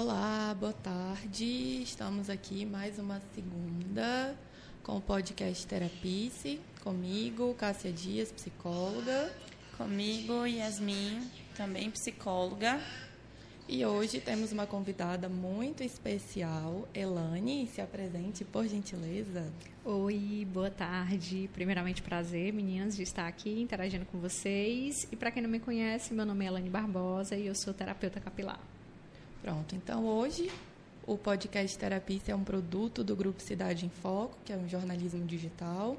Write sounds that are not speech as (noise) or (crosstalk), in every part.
Olá, boa tarde. Estamos aqui mais uma segunda com o podcast Terapice, comigo, Cássia Dias, psicóloga. Comigo, Yasmin, também psicóloga. E hoje temos uma convidada muito especial, Elane. Se apresente, por gentileza. Oi, boa tarde. Primeiramente, prazer, meninas, de estar aqui interagindo com vocês. E para quem não me conhece, meu nome é Elane Barbosa e eu sou terapeuta capilar. Pronto, então hoje o podcast Terapista é um produto do Grupo Cidade em Foco, que é um jornalismo digital.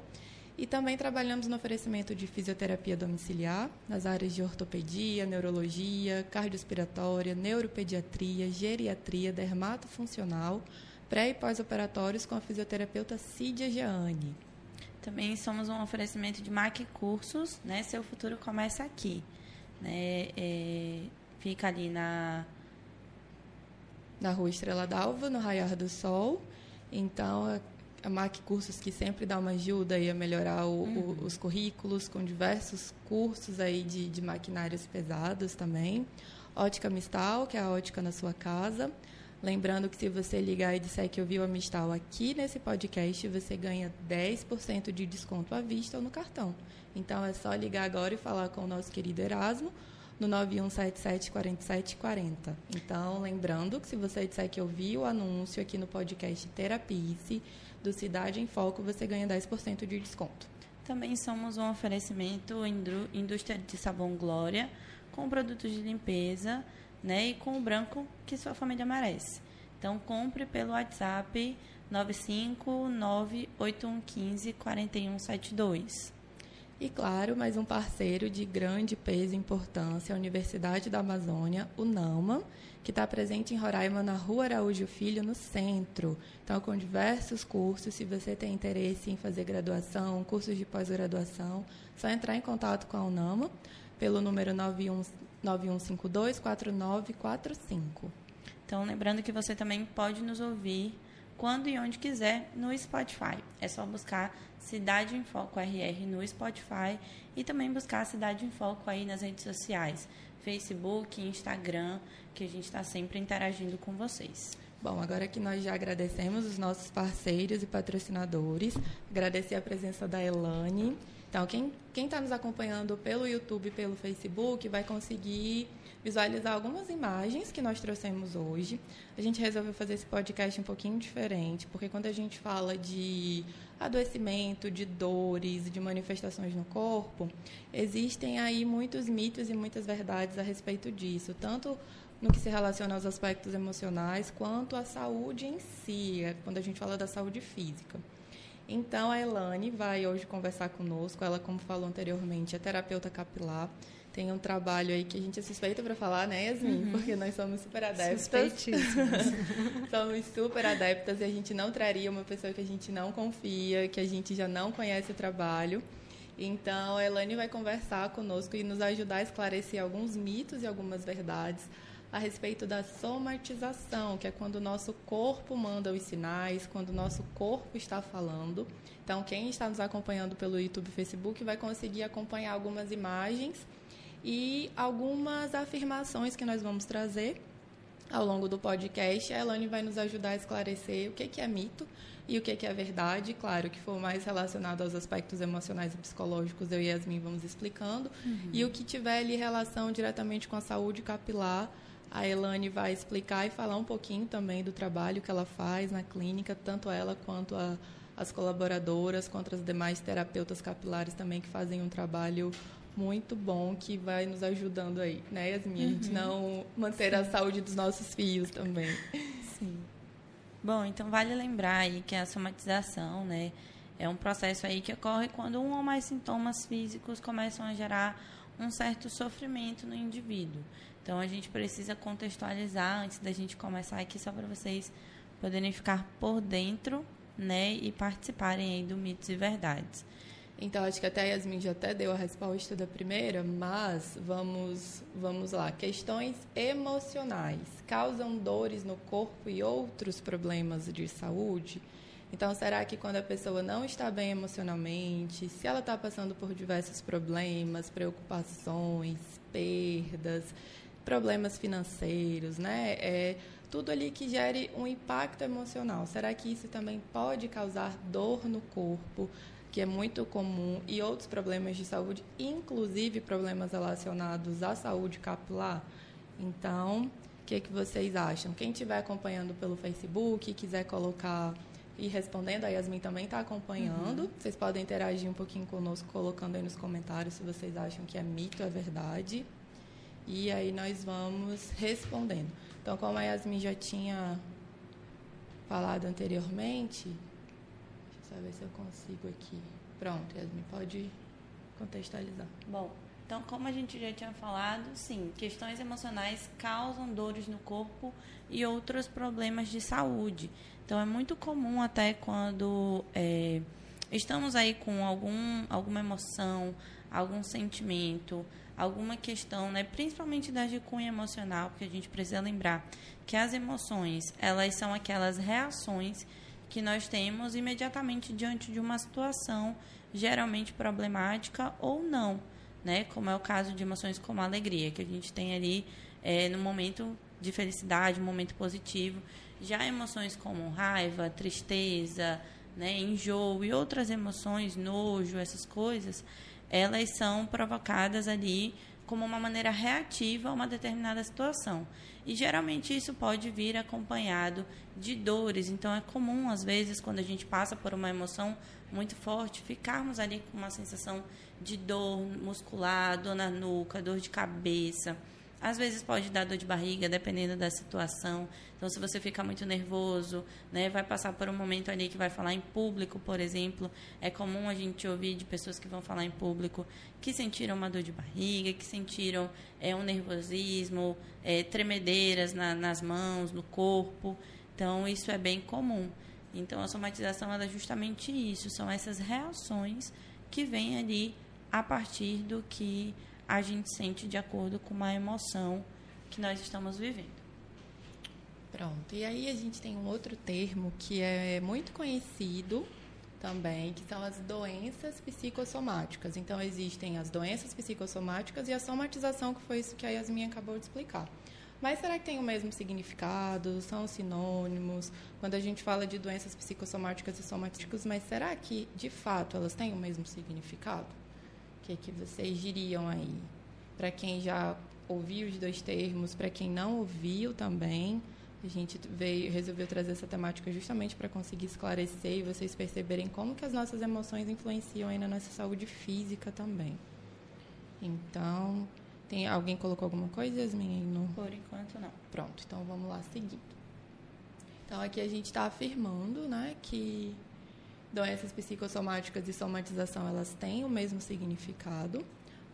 E também trabalhamos no oferecimento de fisioterapia domiciliar nas áreas de ortopedia, neurologia, cardiorrespiratória, neuropediatria, geriatria, dermatofuncional, pré e pós-operatórios com a fisioterapeuta Cídia Jeane. Também somos um oferecimento de MAC Cursos, né? Seu futuro começa aqui. Né? É, fica ali na... Na Rua Estrela d'Alva, no Raiar do Sol. Então, a MAC Cursos que sempre dá uma ajuda aí a melhorar o, uhum. o, os currículos com diversos cursos aí de, de maquinários pesados também. Ótica Mistal, que é a ótica na sua casa. Lembrando que se você ligar e disser que ouviu a Mistal aqui nesse podcast, você ganha 10% de desconto à vista ou no cartão. Então é só ligar agora e falar com o nosso querido Erasmo no 9177 4740. Então, lembrando que se você disser que ouviu o anúncio aqui no podcast Terapice, do Cidade em Foco, você ganha 10% de desconto. Também somos um oferecimento indústria de sabão Glória, com produtos de limpeza né, e com o branco que sua família merece. Então, compre pelo WhatsApp 95981154172. E claro, mais um parceiro de grande peso e importância, a Universidade da Amazônia, o NAMA, que está presente em Roraima, na Rua Araújo Filho, no centro. Então, com diversos cursos, se você tem interesse em fazer graduação, cursos de pós-graduação, só entrar em contato com a UNAMA pelo número 91, 9152-4945. Então, lembrando que você também pode nos ouvir quando e onde quiser no Spotify. É só buscar Cidade em Foco RR no Spotify e também buscar Cidade em Foco aí nas redes sociais, Facebook, Instagram, que a gente está sempre interagindo com vocês. Bom, agora que nós já agradecemos os nossos parceiros e patrocinadores, agradecer a presença da Elane. Então, quem está nos acompanhando pelo YouTube pelo Facebook vai conseguir visualizar algumas imagens que nós trouxemos hoje. A gente resolveu fazer esse podcast um pouquinho diferente, porque quando a gente fala de adoecimento, de dores, de manifestações no corpo, existem aí muitos mitos e muitas verdades a respeito disso, tanto no que se relaciona aos aspectos emocionais, quanto à saúde em si, é quando a gente fala da saúde física. Então, a Elane vai hoje conversar conosco. Ela, como falou anteriormente, é terapeuta capilar tem um trabalho aí que a gente é suspeita para falar, né, Yasmin? Uhum. Porque nós somos super adeptas. (laughs) somos super adeptas e a gente não traria uma pessoa que a gente não confia, que a gente já não conhece o trabalho. Então, a Elane vai conversar conosco e nos ajudar a esclarecer alguns mitos e algumas verdades a respeito da somatização, que é quando o nosso corpo manda os sinais, quando o nosso corpo está falando. Então, quem está nos acompanhando pelo YouTube e Facebook vai conseguir acompanhar algumas imagens e algumas afirmações que nós vamos trazer ao longo do podcast. A Elane vai nos ajudar a esclarecer o que é mito e o que é verdade. Claro, que for mais relacionado aos aspectos emocionais e psicológicos, eu e Yasmin vamos explicando. Uhum. E o que tiver ali relação diretamente com a saúde capilar, a Elane vai explicar e falar um pouquinho também do trabalho que ela faz na clínica, tanto ela quanto a, as colaboradoras, quanto as demais terapeutas capilares também que fazem um trabalho muito bom que vai nos ajudando aí, né, Yasmin? A gente uhum. não manter Sim. a saúde dos nossos filhos também. Sim. Bom, então vale lembrar aí que a somatização, né, é um processo aí que ocorre quando um ou mais sintomas físicos começam a gerar um certo sofrimento no indivíduo. Então a gente precisa contextualizar antes da gente começar aqui só para vocês poderem ficar por dentro, né, e participarem aí do mitos e verdades. Então, acho que até a Yasmin já até deu a resposta da primeira, mas vamos, vamos lá. Questões emocionais causam dores no corpo e outros problemas de saúde? Então, será que quando a pessoa não está bem emocionalmente, se ela está passando por diversos problemas, preocupações, perdas, problemas financeiros, né? É, tudo ali que gere um impacto emocional. Será que isso também pode causar dor no corpo, que é muito comum, e outros problemas de saúde, inclusive problemas relacionados à saúde capilar? Então, o que, que vocês acham? Quem estiver acompanhando pelo Facebook, quiser colocar e respondendo, a Yasmin também está acompanhando. Uhum. Vocês podem interagir um pouquinho conosco, colocando aí nos comentários se vocês acham que é mito, é verdade. E aí nós vamos respondendo. Então, como a Yasmin já tinha falado anteriormente, deixa eu ver se eu consigo aqui. Pronto, Yasmin, pode contextualizar. Bom, então, como a gente já tinha falado, sim, questões emocionais causam dores no corpo e outros problemas de saúde. Então, é muito comum até quando é, estamos aí com algum, alguma emoção, algum sentimento, alguma questão, né, principalmente da de cunho emocional, porque a gente precisa lembrar que as emoções, elas são aquelas reações que nós temos imediatamente diante de uma situação geralmente problemática ou não né? Como é o caso de emoções como a alegria, que a gente tem ali é, no momento de felicidade, um momento positivo. Já emoções como raiva, tristeza, né, enjoo e outras emoções, nojo, essas coisas, elas são provocadas ali como uma maneira reativa a uma determinada situação. E geralmente isso pode vir acompanhado de dores. Então é comum, às vezes, quando a gente passa por uma emoção muito forte, ficarmos ali com uma sensação de dor muscular, dor na nuca, dor de cabeça. Às vezes pode dar dor de barriga, dependendo da situação. Então, se você fica muito nervoso, né, vai passar por um momento ali que vai falar em público, por exemplo. É comum a gente ouvir de pessoas que vão falar em público que sentiram uma dor de barriga, que sentiram é, um nervosismo, é, tremedeiras na, nas mãos, no corpo. Então, isso é bem comum. Então, a somatização é justamente isso, são essas reações que vêm ali a partir do que a gente sente de acordo com uma emoção que nós estamos vivendo. Pronto. E aí a gente tem um outro termo que é muito conhecido também, que são as doenças psicossomáticas. Então existem as doenças psicossomáticas e a somatização, que foi isso que a Yasmin acabou de explicar. Mas será que tem o mesmo significado? São sinônimos? Quando a gente fala de doenças psicossomáticas e somáticas, mas será que, de fato, elas têm o mesmo significado? O que, que vocês diriam aí? Para quem já ouviu os dois termos, para quem não ouviu também, a gente veio, resolveu trazer essa temática justamente para conseguir esclarecer e vocês perceberem como que as nossas emoções influenciam aí na nossa saúde física também. Então, tem alguém colocou alguma coisa, Yasmin? No... Por enquanto não. Pronto, então vamos lá seguindo. Então aqui a gente está afirmando, né, que doenças psicossomáticas e somatização elas têm o mesmo significado,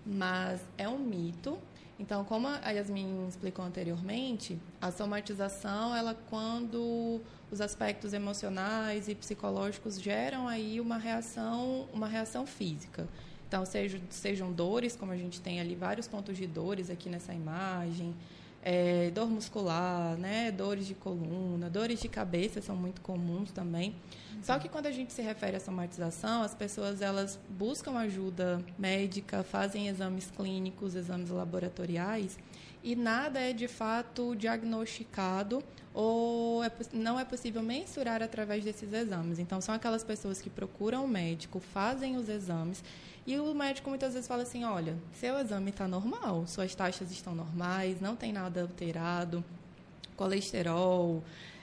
mas é um mito. Então, como a Yasmin explicou anteriormente, a somatização ela quando os aspectos emocionais e psicológicos geram aí uma reação, uma reação física. Então, sejam, sejam dores, como a gente tem ali vários pontos de dores aqui nessa imagem, é, dor muscular, né, dores de coluna, dores de cabeça são muito comuns também. Uhum. Só que quando a gente se refere à somatização, as pessoas elas buscam ajuda médica, fazem exames clínicos, exames laboratoriais, e nada é de fato diagnosticado ou é, não é possível mensurar através desses exames. Então, são aquelas pessoas que procuram o médico, fazem os exames e o médico muitas vezes fala assim: olha, seu exame está normal, suas taxas estão normais, não tem nada alterado, colesterol,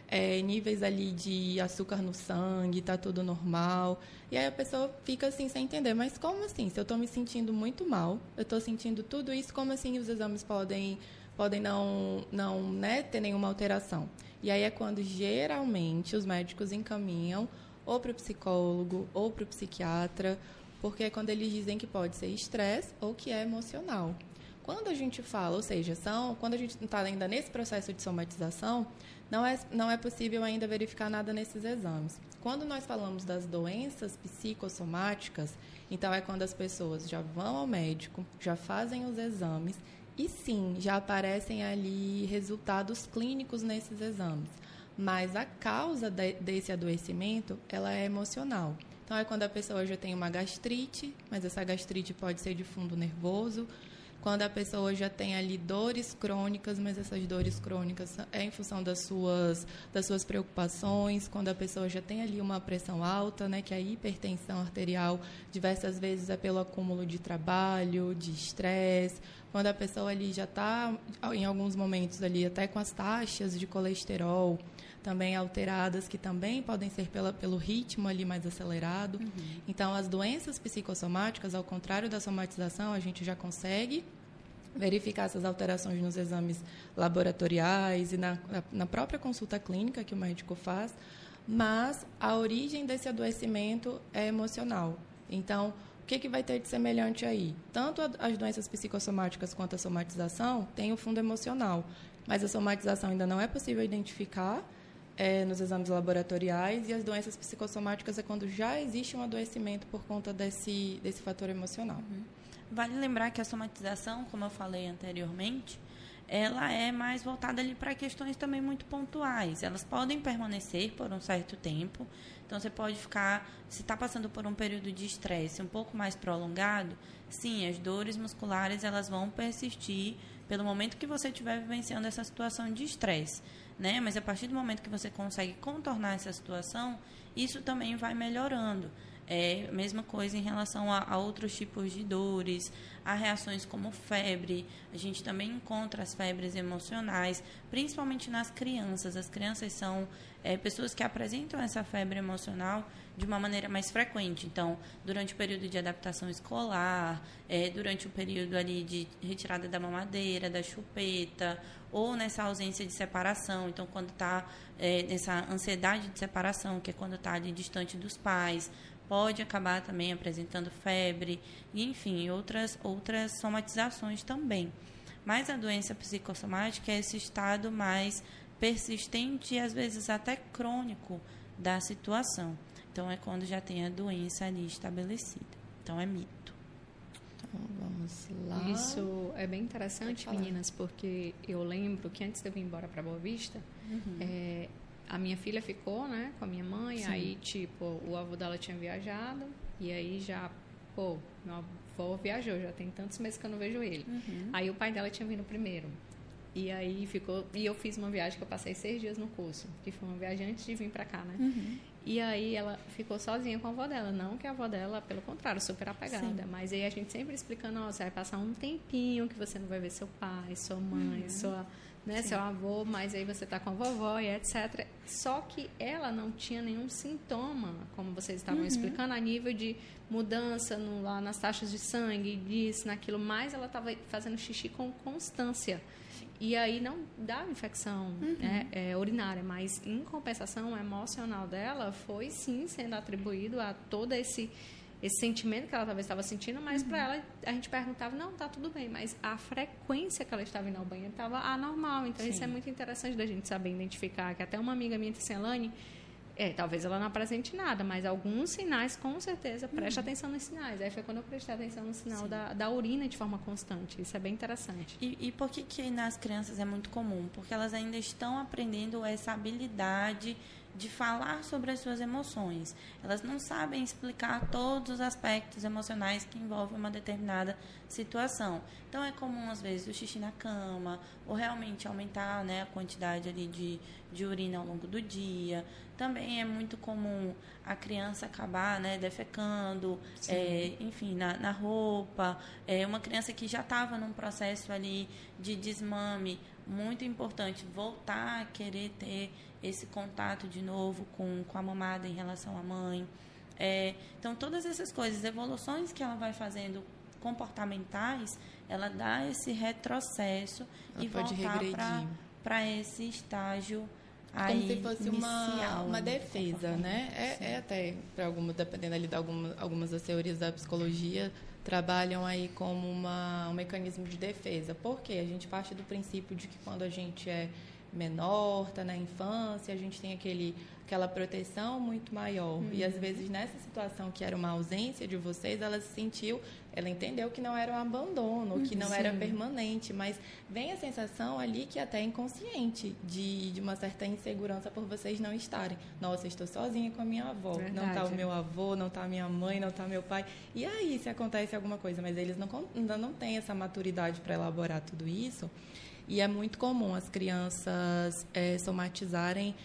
é, níveis ali de açúcar no sangue, está tudo normal. E aí a pessoa fica assim sem entender, mas como assim? Se eu estou me sentindo muito mal, eu estou sentindo tudo isso, como assim os exames podem, podem não, não né, ter nenhuma alteração? E aí é quando geralmente os médicos encaminham ou para o psicólogo ou para o psiquiatra porque é quando eles dizem que pode ser estresse ou que é emocional. Quando a gente fala, ou seja, são, quando a gente está ainda nesse processo de somatização, não é, não é possível ainda verificar nada nesses exames. Quando nós falamos das doenças psicossomáticas, então é quando as pessoas já vão ao médico, já fazem os exames e sim, já aparecem ali resultados clínicos nesses exames. Mas a causa de, desse adoecimento, ela é emocional. Então, é quando a pessoa já tem uma gastrite, mas essa gastrite pode ser de fundo nervoso, quando a pessoa já tem ali dores crônicas, mas essas dores crônicas é em função das suas, das suas preocupações, quando a pessoa já tem ali uma pressão alta, né, que a hipertensão arterial diversas vezes é pelo acúmulo de trabalho, de estresse, quando a pessoa ali já está, em alguns momentos ali, até com as taxas de colesterol, também alteradas, que também podem ser pela, pelo ritmo ali mais acelerado. Uhum. Então, as doenças psicossomáticas, ao contrário da somatização, a gente já consegue verificar essas alterações nos exames laboratoriais e na, na própria consulta clínica que o médico faz, mas a origem desse adoecimento é emocional. Então, o que, que vai ter de semelhante aí? Tanto as doenças psicossomáticas quanto a somatização têm o fundo emocional, mas a somatização ainda não é possível identificar é, nos exames laboratoriais e as doenças psicossomáticas é quando já existe um adoecimento por conta desse, desse fator emocional. Uhum. Vale lembrar que a somatização, como eu falei anteriormente, ela é mais voltada ali para questões também muito pontuais. Elas podem permanecer por um certo tempo. Então, você pode ficar, se está passando por um período de estresse um pouco mais prolongado, sim, as dores musculares elas vão persistir pelo momento que você estiver vivenciando essa situação de estresse né? Mas a partir do momento que você consegue contornar essa situação, isso também vai melhorando. É a mesma coisa em relação a, a, outros tipos de dores, a reações como febre. A gente também encontra as febres emocionais, principalmente nas crianças. As crianças são é, pessoas que apresentam essa febre emocional de uma maneira mais frequente. Então, durante o período de adaptação escolar, é, durante o período ali de retirada da mamadeira, da chupeta, ou nessa ausência de separação. Então, quando está é, nessa ansiedade de separação, que é quando está ali distante dos pais, pode acabar também apresentando febre, e, enfim, outras, outras somatizações também. Mas a doença psicossomática é esse estado mais persistente e às vezes até crônico da situação. Então é quando já tem a doença ali estabelecida. Então é mito. Então vamos lá. Isso é bem interessante, meninas, porque eu lembro que antes de eu vir embora para Boa Vista, uhum. é, a minha filha ficou, né, com a minha mãe. Sim. Aí, tipo, o avô dela tinha viajado e aí já, pô, meu avô viajou, já tem tantos meses que eu não vejo ele. Uhum. Aí o pai dela tinha vindo primeiro. E aí ficou. E eu fiz uma viagem que eu passei seis dias no curso, que foi uma viagem antes de vir para cá, né? Uhum. E aí ela ficou sozinha com a avó dela. Não que a avó dela, pelo contrário, super apegada. Sim. Mas aí a gente sempre explicando, ó, você vai passar um tempinho que você não vai ver seu pai, sua mãe, uhum. sua, né, seu avô, mas aí você tá com a vovó e etc. Só que ela não tinha nenhum sintoma, como vocês estavam uhum. explicando, a nível de mudança no, lá nas taxas de sangue, disso, naquilo, mas ela estava fazendo xixi com constância. E aí não dá infecção uhum. né, é, urinária, mas em compensação, emocional dela foi sim sendo atribuído a todo esse esse sentimento que ela talvez estava sentindo, mas uhum. para ela a gente perguntava, não, tá tudo bem, mas a frequência que ela estava indo ao banheiro estava anormal. Então Sim. isso é muito interessante da gente saber identificar, que até uma amiga minha, Tisselane, é, talvez ela não apresente nada, mas alguns sinais, com certeza, preste uhum. atenção nos sinais. Aí foi quando eu prestei atenção no sinal da, da urina de forma constante. Isso é bem interessante. E, e por que, que nas crianças é muito comum? Porque elas ainda estão aprendendo essa habilidade de falar sobre as suas emoções. Elas não sabem explicar todos os aspectos emocionais que envolvem uma determinada situação. Então é comum às vezes o xixi na cama, ou realmente aumentar né, a quantidade ali de, de urina ao longo do dia. Também é muito comum a criança acabar né, defecando, é, enfim, na, na roupa. É, uma criança que já estava num processo ali de desmame, muito importante voltar a querer ter esse contato de novo com, com a mamada em relação à mãe. É, então, todas essas coisas, evoluções que ela vai fazendo comportamentais, ela dá esse retrocesso ela e voltar para esse estágio como se fosse uma, uma defesa, né? É, é até, para algumas, dependendo ali de algumas, algumas das teorias da psicologia, trabalham aí como uma, um mecanismo de defesa. Por quê? A gente parte do princípio de que quando a gente é menor, está na infância, a gente tem aquele aquela proteção muito maior. Uhum. E às vezes nessa situação que era uma ausência de vocês, ela se sentiu, ela entendeu que não era um abandono, que não Sim. era permanente, mas vem a sensação ali que até é inconsciente de, de uma certa insegurança por vocês não estarem. Nossa, estou sozinha com a minha avó, Verdade. não está o meu avô, não está a minha mãe, não está meu pai. E aí, se acontece alguma coisa, mas eles não, ainda não têm essa maturidade para elaborar tudo isso. E é muito comum as crianças é, somatizarem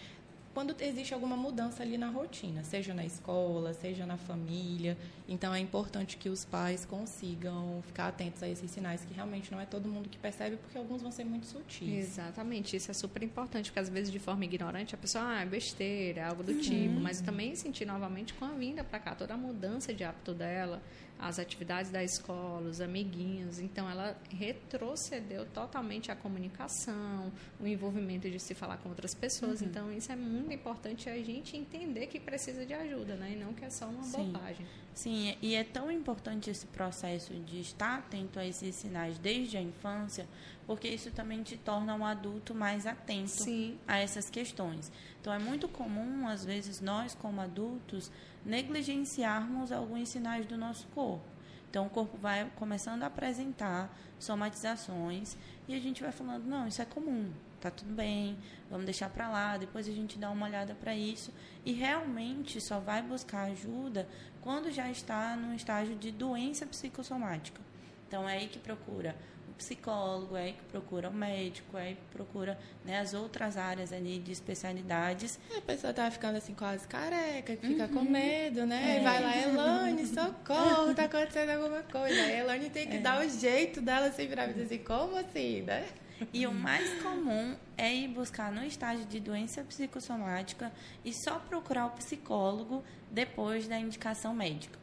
quando existe alguma mudança ali na rotina, seja na escola, seja na família. Então é importante que os pais consigam ficar atentos a esses sinais que realmente não é todo mundo que percebe, porque alguns vão ser muito sutis. Exatamente, isso é super importante, porque às vezes de forma ignorante a pessoa, ah, é besteira, algo do uhum. tipo, mas também sentir novamente com a vinda para cá, toda a mudança de hábito dela, as atividades da escola, os amiguinhos. Então, ela retrocedeu totalmente a comunicação, o envolvimento de se falar com outras pessoas. Uhum. Então, isso é muito importante a gente entender que precisa de ajuda, né? E não que é só uma Sim. bobagem. Sim, e é tão importante esse processo de estar atento a esses sinais desde a infância, porque isso também te torna um adulto mais atento Sim. a essas questões. Então, é muito comum, às vezes, nós, como adultos, negligenciarmos alguns sinais do nosso corpo. Então, o corpo vai começando a apresentar somatizações e a gente vai falando: não, isso é comum, tá tudo bem, vamos deixar para lá, depois a gente dá uma olhada para isso. E realmente só vai buscar ajuda quando já está no estágio de doença psicossomática. Então, é aí que procura psicólogo, é aí que procura o médico, é aí que procura né, as outras áreas ali de especialidades. A pessoa tá ficando assim quase careca, que fica uhum. com medo, né? É. E vai lá, Elane, socorro, tá acontecendo alguma coisa. A Elane tem que é. dar o jeito dela se virar e dizer assim, como assim, né? E o mais comum é ir buscar no estágio de doença psicossomática e só procurar o psicólogo depois da indicação médica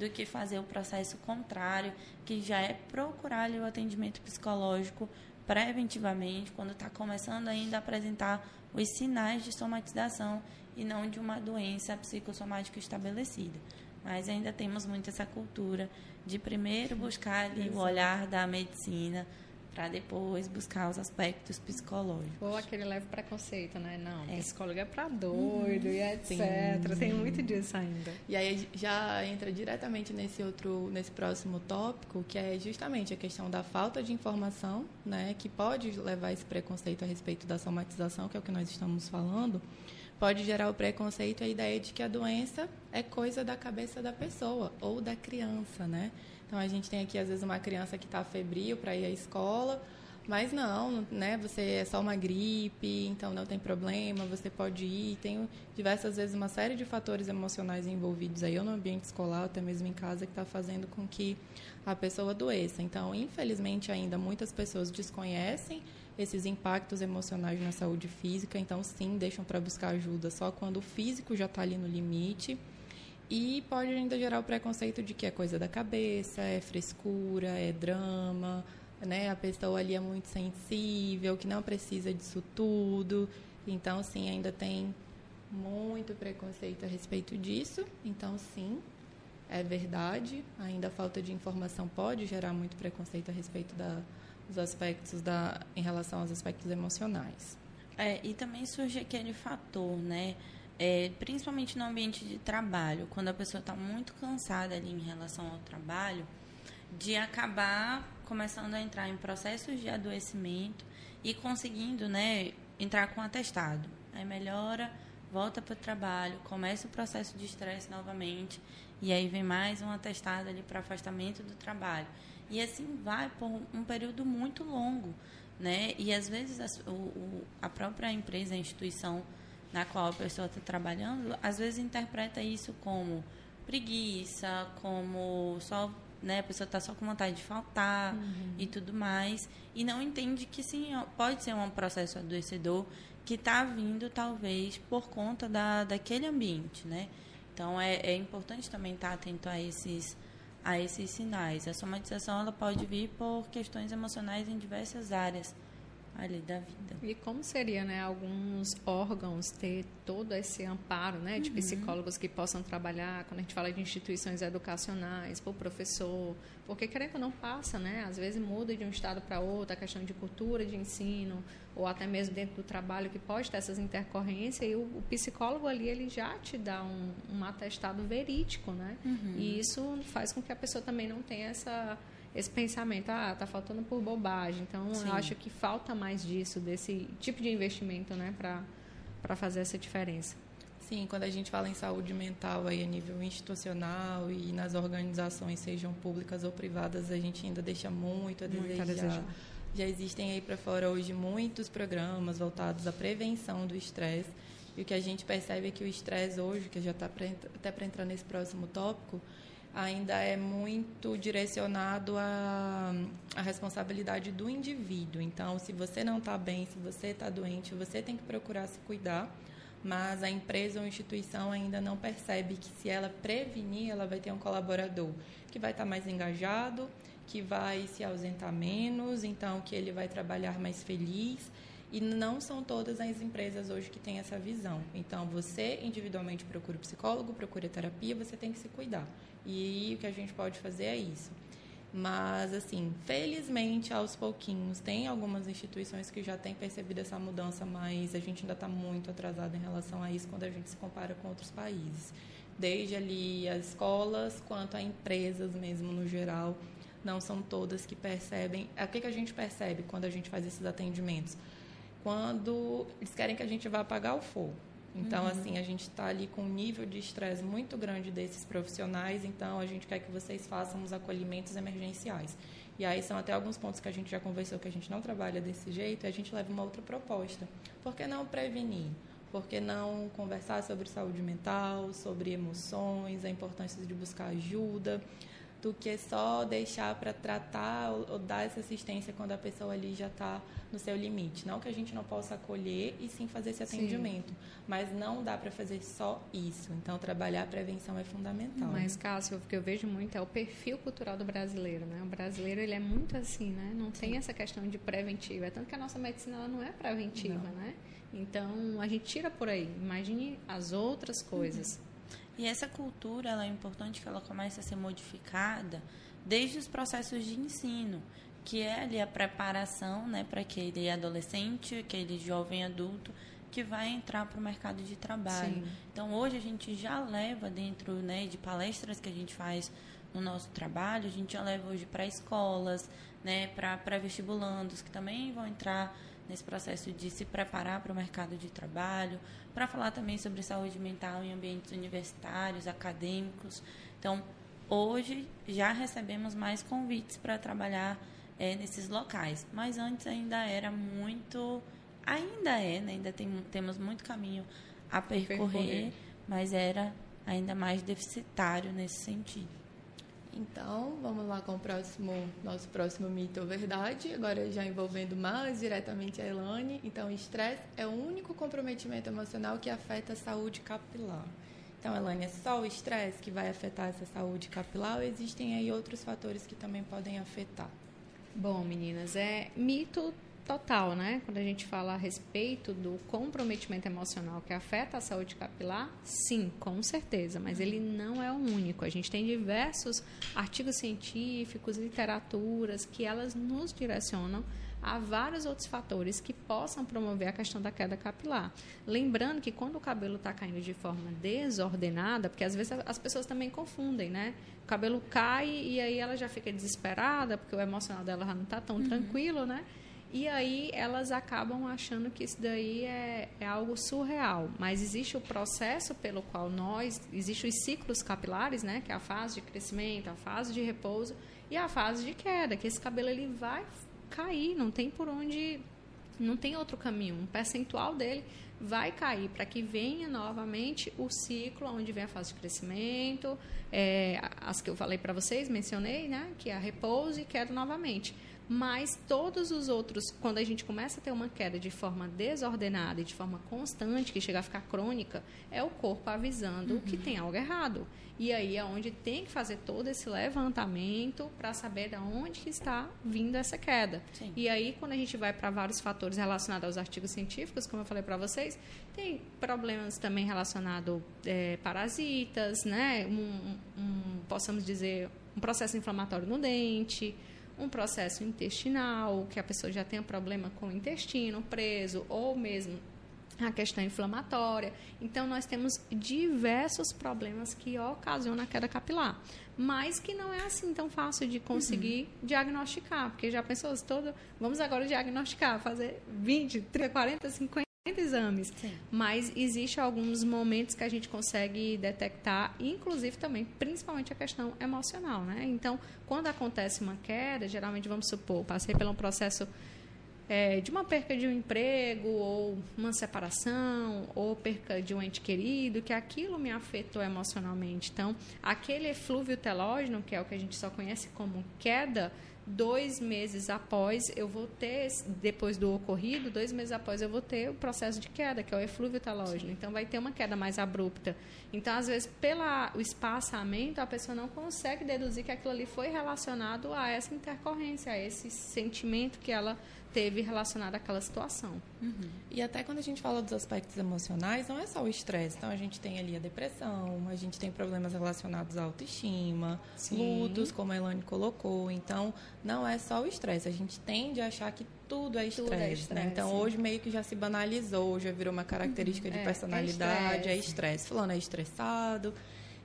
do que fazer o processo contrário, que já é procurar ali, o atendimento psicológico preventivamente, quando está começando ainda a apresentar os sinais de somatização e não de uma doença psicossomática estabelecida. Mas ainda temos muito essa cultura de primeiro buscar ali o olhar da medicina, para depois buscar os aspectos psicológicos. Ou aquele leve preconceito, né? Não, é. psicólogo é para doido uhum. e etc. Sim, Tem muito disso ainda. E aí já entra diretamente nesse outro, nesse próximo tópico, que é justamente a questão da falta de informação, né? Que pode levar esse preconceito a respeito da somatização, que é o que nós estamos falando. Pode gerar o preconceito e a ideia de que a doença é coisa da cabeça da pessoa ou da criança, né? Então a gente tem aqui às vezes uma criança que está febril para ir à escola, mas não, né? Você é só uma gripe, então não tem problema, você pode ir. Tem diversas vezes uma série de fatores emocionais envolvidos aí, ou no ambiente escolar, até mesmo em casa, que está fazendo com que a pessoa adoeça. Então, infelizmente, ainda muitas pessoas desconhecem esses impactos emocionais na saúde física, então sim, deixam para buscar ajuda só quando o físico já está ali no limite. E pode ainda gerar o preconceito de que é coisa da cabeça, é frescura, é drama, né? A pessoa ali é muito sensível, que não precisa disso tudo. Então, sim, ainda tem muito preconceito a respeito disso. Então, sim, é verdade. Ainda a falta de informação pode gerar muito preconceito a respeito da, dos aspectos da, em relação aos aspectos emocionais. É, e também surge aquele fator, né? É, principalmente no ambiente de trabalho, quando a pessoa está muito cansada ali em relação ao trabalho, de acabar começando a entrar em processos de adoecimento e conseguindo né, entrar com atestado. Aí melhora, volta para o trabalho, começa o processo de estresse novamente, e aí vem mais um atestado ali para afastamento do trabalho. E assim vai por um período muito longo. Né? E às vezes a, o, a própria empresa, a instituição, na qual a pessoa está trabalhando, às vezes interpreta isso como preguiça, como só né, a pessoa está só com vontade de faltar uhum. e tudo mais, e não entende que sim, pode ser um processo adoecedor que está vindo talvez por conta da, daquele ambiente, né? Então é, é importante também estar tá atento a esses a esses sinais. A somatização ela pode vir por questões emocionais em diversas áreas ali da vida. E como seria, né, alguns órgãos ter todo esse amparo, né, de uhum. psicólogos que possam trabalhar, quando a gente fala de instituições educacionais, o professor, porque querendo ou não passa, né, às vezes muda de um estado para outro, a questão de cultura de ensino, ou até mesmo dentro do trabalho que pode ter essas intercorrências, e o, o psicólogo ali, ele já te dá um, um atestado verídico, né, uhum. e isso faz com que a pessoa também não tenha essa esse pensamento, ah, tá faltando por bobagem. Então, Sim. eu acho que falta mais disso, desse tipo de investimento, né, para fazer essa diferença. Sim, quando a gente fala em saúde mental aí a nível institucional e nas organizações, sejam públicas ou privadas, a gente ainda deixa muito a desejar. Muito a desejar. Já existem aí para fora hoje muitos programas voltados à prevenção do estresse. E o que a gente percebe é que o estresse hoje, que já está até para entrar nesse próximo tópico, ainda é muito direcionado à, à responsabilidade do indivíduo. Então, se você não está bem, se você está doente, você tem que procurar se cuidar. Mas a empresa ou instituição ainda não percebe que se ela prevenir, ela vai ter um colaborador que vai estar tá mais engajado, que vai se ausentar menos, então que ele vai trabalhar mais feliz. E não são todas as empresas hoje que têm essa visão. Então, você individualmente procura o psicólogo, procura terapia, você tem que se cuidar. E o que a gente pode fazer é isso. Mas, assim, felizmente, aos pouquinhos, tem algumas instituições que já têm percebido essa mudança, mas a gente ainda está muito atrasado em relação a isso quando a gente se compara com outros países. Desde ali as escolas, quanto a empresas mesmo no geral, não são todas que percebem. O que, que a gente percebe quando a gente faz esses atendimentos? Quando eles querem que a gente vá apagar o fogo. Então, uhum. assim, a gente está ali com um nível de estresse muito grande desses profissionais, então a gente quer que vocês façam os acolhimentos emergenciais. E aí são até alguns pontos que a gente já conversou que a gente não trabalha desse jeito, e a gente leva uma outra proposta. Por que não prevenir? Por que não conversar sobre saúde mental, sobre emoções, a importância de buscar ajuda? Do que só deixar para tratar ou, ou, dar essa assistência quando a pessoa ali já está no seu limite. Não que a gente não possa acolher e sim fazer esse atendimento, sim. mas não dá para fazer só isso. Então, trabalhar a prevenção é fundamental. Mas, Cássio, o que eu vejo muito é o perfil cultural do brasileiro. Né? O brasileiro ele é muito assim, né? não tem essa questão de preventiva. É tanto que a nossa medicina ela não é preventiva. Não. Né? Então, a gente tira por aí. Imagine as outras coisas. Uhum. E essa cultura ela é importante que ela comece a ser modificada desde os processos de ensino, que é ali a preparação né, para aquele adolescente, aquele jovem adulto que vai entrar para o mercado de trabalho. Sim. Então, hoje a gente já leva dentro né, de palestras que a gente faz no nosso trabalho, a gente já leva hoje para escolas, né, para vestibulandos que também vão entrar nesse processo de se preparar para o mercado de trabalho, para falar também sobre saúde mental em ambientes universitários, acadêmicos. Então, hoje já recebemos mais convites para trabalhar é, nesses locais, mas antes ainda era muito, ainda é, né? ainda tem, temos muito caminho a percorrer, percorrer, mas era ainda mais deficitário nesse sentido. Então, vamos lá com o próximo, nosso próximo mito ou verdade, agora já envolvendo mais diretamente a Elane. Então, estresse é o único comprometimento emocional que afeta a saúde capilar. Então, Elane, é só o estresse que vai afetar essa saúde capilar ou existem aí outros fatores que também podem afetar? Bom, meninas, é mito total, né? Quando a gente fala a respeito do comprometimento emocional que afeta a saúde capilar, sim, com certeza, mas ele não é o único. A gente tem diversos artigos científicos, literaturas que elas nos direcionam a vários outros fatores que possam promover a questão da queda capilar. Lembrando que quando o cabelo está caindo de forma desordenada, porque às vezes as pessoas também confundem, né? O cabelo cai e aí ela já fica desesperada porque o emocional dela já não está tão uhum. tranquilo, né? E aí elas acabam achando que isso daí é, é algo surreal. Mas existe o processo pelo qual nós, existem os ciclos capilares, né? Que é a fase de crescimento, a fase de repouso e a fase de queda, que esse cabelo ele vai cair, não tem por onde, não tem outro caminho. Um percentual dele vai cair para que venha novamente o ciclo onde vem a fase de crescimento, é, as que eu falei para vocês, mencionei, né? Que é a repouso e queda novamente Mas todos os outros, quando a gente começa a ter uma queda de forma desordenada e de forma constante, que chega a ficar crônica, é o corpo avisando uhum. que tem algo errado. E aí é onde tem que fazer todo esse levantamento para saber de onde que está vindo essa queda. Sim. E aí, quando a gente vai para vários fatores relacionados aos artigos científicos, como eu falei para vocês, tem problemas também relacionados é, parasitas, né? Um, um, possamos dizer, um processo inflamatório no dente, um processo intestinal, que a pessoa já tenha problema com o intestino preso, ou mesmo a questão inflamatória. Então, nós temos diversos problemas que ocasionam a queda capilar, mas que não é assim tão fácil de conseguir uhum. diagnosticar, porque já pensou, todo, vamos agora diagnosticar, fazer 20, 30, 40, 50 exames. Sim. Mas existe alguns momentos que a gente consegue detectar, inclusive também, principalmente a questão emocional, né? Então, quando acontece uma queda, geralmente vamos supor, passei por um processo é, de uma perca de um emprego, ou uma separação, ou perca de um ente querido, que aquilo me afetou emocionalmente. Então, aquele eflúvio telógeno, que é o que a gente só conhece como queda, dois meses após eu vou ter, depois do ocorrido, dois meses após eu vou ter o processo de queda, que é o eflúvio telógeno. Então, vai ter uma queda mais abrupta. Então, às vezes, pelo espaçamento, a pessoa não consegue deduzir que aquilo ali foi relacionado a essa intercorrência, a esse sentimento que ela teve relacionado àquela situação. Uhum. E até quando a gente fala dos aspectos emocionais, não é só o estresse. Então, a gente tem ali a depressão, a gente tem problemas relacionados à autoestima, Sim. lutos, como a Elane colocou. Então, não é só o estresse. A gente tende a achar que tudo é estresse, é né? Então, hoje meio que já se banalizou, já virou uma característica uhum. de é, é personalidade, é estresse. Fulano é estressado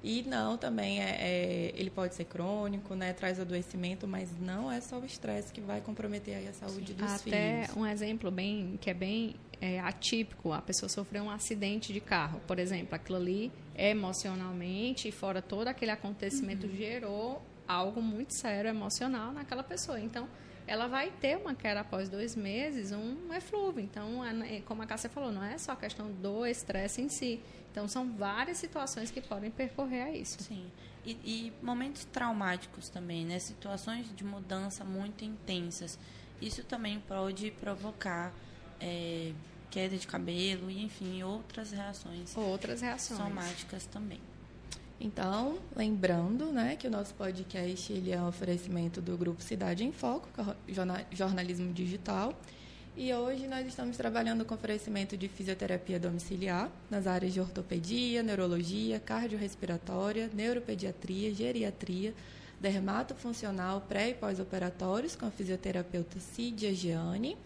e não, também é, é, ele pode ser crônico, né? Traz adoecimento, mas não é só o estresse que vai comprometer a saúde dos Até filhos. Até um exemplo bem que é bem é, atípico, a pessoa sofreu um acidente de carro, por exemplo, aquilo ali emocionalmente, fora todo aquele acontecimento, uhum. gerou algo muito sério emocional naquela pessoa. Então, ela vai ter uma queda após dois meses, um eflúvio. Então, é, como a Cássia falou, não é só a questão do estresse em si. Então, são várias situações que podem percorrer a isso. Sim. E, e momentos traumáticos também, né? Situações de mudança muito intensas. Isso também pode provocar é, queda de cabelo e, enfim, outras reações. Outras reações. Somáticas também. Então, lembrando né, que o nosso podcast ele é um oferecimento do Grupo Cidade em Foco, é jornalismo digital. E hoje nós estamos trabalhando com oferecimento de fisioterapia domiciliar nas áreas de ortopedia, neurologia, cardiorrespiratória, neuropediatria, geriatria, dermatofuncional, pré e pós-operatórios com a fisioterapeuta Cidia Gianni.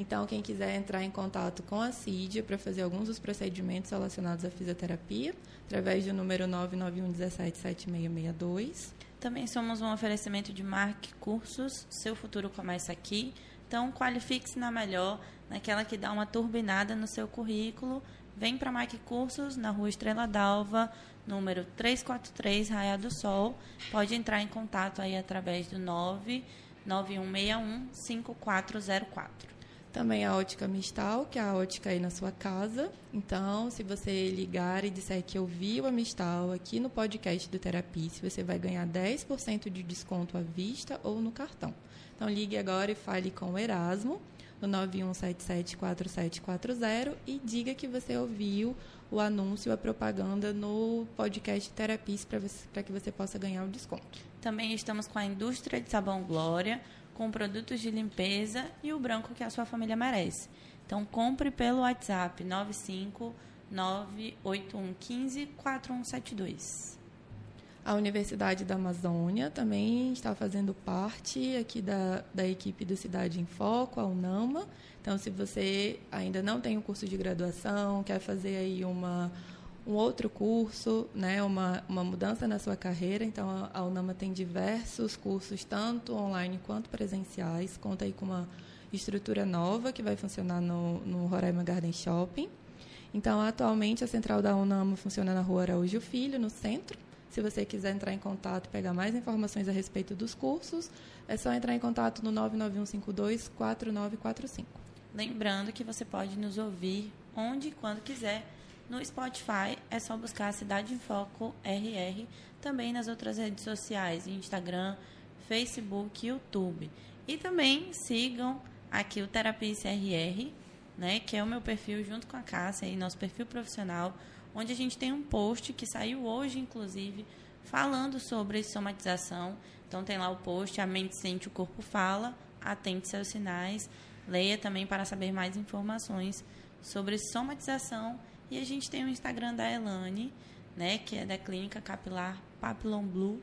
Então, quem quiser entrar em contato com a Cidia para fazer alguns dos procedimentos relacionados à fisioterapia, através do número 991 17 7662. Também somos um oferecimento de Mark Cursos, seu futuro começa aqui. Então, qualifique-se na melhor, naquela que dá uma turbinada no seu currículo. Vem para Mike Cursos, na rua Estrela d'Alva, número 343, Raia do Sol. Pode entrar em contato aí através do 99161 5404. Também a ótica Mistal, que é a ótica aí na sua casa. Então, se você ligar e disser que ouviu a Mistal aqui no podcast do Terapice, você vai ganhar 10% de desconto à vista ou no cartão. Então ligue agora e fale com o Erasmo no 91774740 e diga que você ouviu o anúncio, a propaganda no podcast Terapies para que você possa ganhar o desconto. Também estamos com a indústria de sabão Glória, com produtos de limpeza e o branco que a sua família merece. Então compre pelo WhatsApp 9598115 4172. A Universidade da Amazônia também está fazendo parte aqui da, da equipe do Cidade em Foco, a UNAMA. Então, se você ainda não tem o um curso de graduação, quer fazer aí uma, um outro curso, né, uma, uma mudança na sua carreira, então a UNAMA tem diversos cursos, tanto online quanto presenciais. Conta aí com uma estrutura nova que vai funcionar no, no Roraima Garden Shopping. Então, atualmente, a central da UNAMA funciona na rua Araújo Filho, no centro. Se você quiser entrar em contato e pegar mais informações a respeito dos cursos, é só entrar em contato no 991524945. Lembrando que você pode nos ouvir onde e quando quiser. No Spotify é só buscar Cidade em Foco RR, também nas outras redes sociais, Instagram, Facebook YouTube. E também sigam aqui o Terapia CRR, né, que é o meu perfil junto com a Cássia e nosso perfil profissional, onde a gente tem um post que saiu hoje, inclusive, falando sobre somatização. Então tem lá o post, a mente sente, o corpo fala, atente seus sinais. Leia também para saber mais informações sobre somatização. E a gente tem o Instagram da Elane, né, que é da Clínica Capilar Papillon Blue,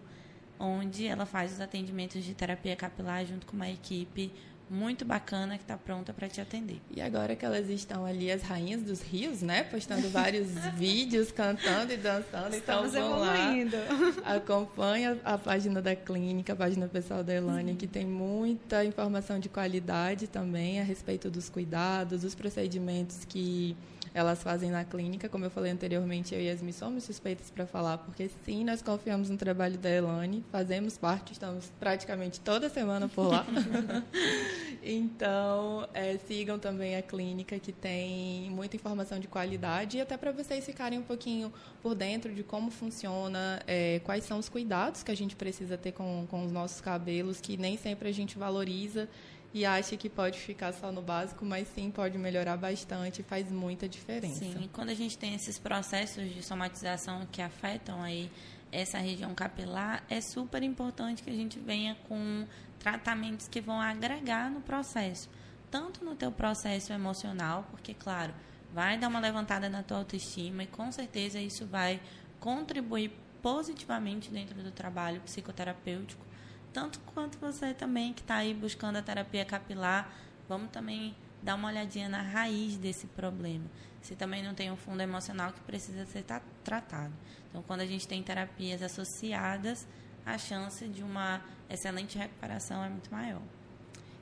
onde ela faz os atendimentos de terapia capilar junto com uma equipe muito bacana que está pronta para te atender. E agora que elas estão ali, as rainhas dos rios, né? Postando vários (laughs) vídeos, cantando e dançando. Então Estamos então vão evoluindo. lá. (laughs) Acompanha a página da clínica, a página pessoal da Elane, que tem muita informação de qualidade também a respeito dos cuidados, dos procedimentos que elas fazem na clínica. Como eu falei anteriormente, eu e Yasmin somos suspeitas para falar, porque sim, nós confiamos no trabalho da Elane, fazemos parte, estamos praticamente toda semana por lá. (laughs) então, é, sigam também a clínica, que tem muita informação de qualidade, e até para vocês ficarem um pouquinho por dentro de como funciona, é, quais são os cuidados que a gente precisa ter com, com os nossos cabelos, que nem sempre a gente valoriza e acha que pode ficar só no básico, mas sim pode melhorar bastante, faz muita diferença. Sim, e quando a gente tem esses processos de somatização que afetam aí essa região capilar, é super importante que a gente venha com tratamentos que vão agregar no processo, tanto no teu processo emocional, porque claro, vai dar uma levantada na tua autoestima e com certeza isso vai contribuir positivamente dentro do trabalho psicoterapêutico, tanto quanto você também que está aí buscando a terapia capilar, vamos também dar uma olhadinha na raiz desse problema. Se também não tem um fundo emocional que precisa ser tratado. Então, quando a gente tem terapias associadas, a chance de uma excelente recuperação é muito maior.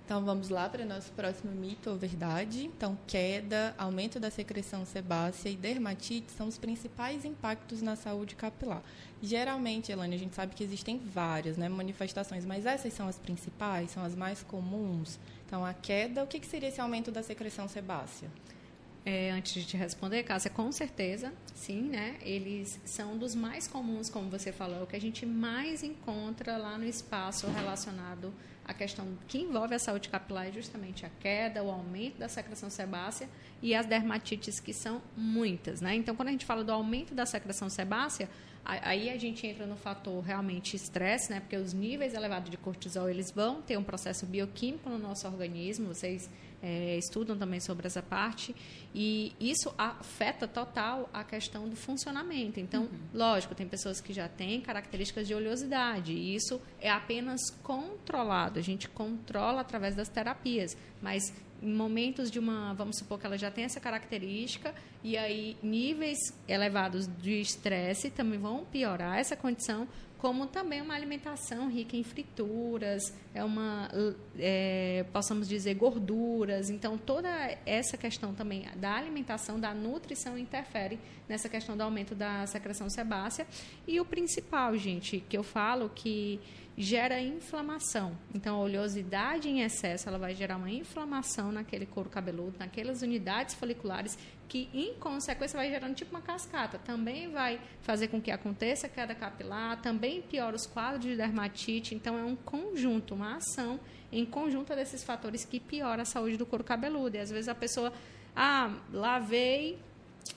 Então vamos lá para nosso próximo mito ou verdade. Então, queda, aumento da secreção sebácea e dermatite são os principais impactos na saúde capilar. Geralmente, Elane, a gente sabe que existem várias né, manifestações, mas essas são as principais, são as mais comuns. Então, a queda, o que, que seria esse aumento da secreção sebácea? É, antes de te responder, Cássia, com certeza, sim, né? Eles são dos mais comuns, como você falou, o que a gente mais encontra lá no espaço relacionado à questão que envolve a saúde capilar é justamente a queda, o aumento da secreção sebácea e as dermatites, que são muitas, né? Então, quando a gente fala do aumento da secreção sebácea, aí a gente entra no fator realmente estresse, né? Porque os níveis elevados de cortisol, eles vão ter um processo bioquímico no nosso organismo, vocês é, estudam também sobre essa parte, e isso afeta total a questão do funcionamento. Então, uhum. lógico, tem pessoas que já têm características de oleosidade, e isso é apenas controlado, a gente controla através das terapias, mas momentos de uma, vamos supor que ela já tem essa característica, e aí níveis elevados de estresse também vão piorar essa condição, como também uma alimentação rica em frituras, é uma, é, possamos dizer, gorduras. Então, toda essa questão também da alimentação, da nutrição, interfere nessa questão do aumento da secreção sebácea. E o principal, gente, que eu falo que gera inflamação. Então, a oleosidade em excesso, ela vai gerar uma inflamação naquele couro cabeludo, naquelas unidades foliculares que em consequência vai gerando tipo uma cascata. Também vai fazer com que aconteça queda capilar, também piora os quadros de dermatite. Então é um conjunto, uma ação em conjunto desses fatores que piora a saúde do couro cabeludo. E às vezes a pessoa, ah, lavei,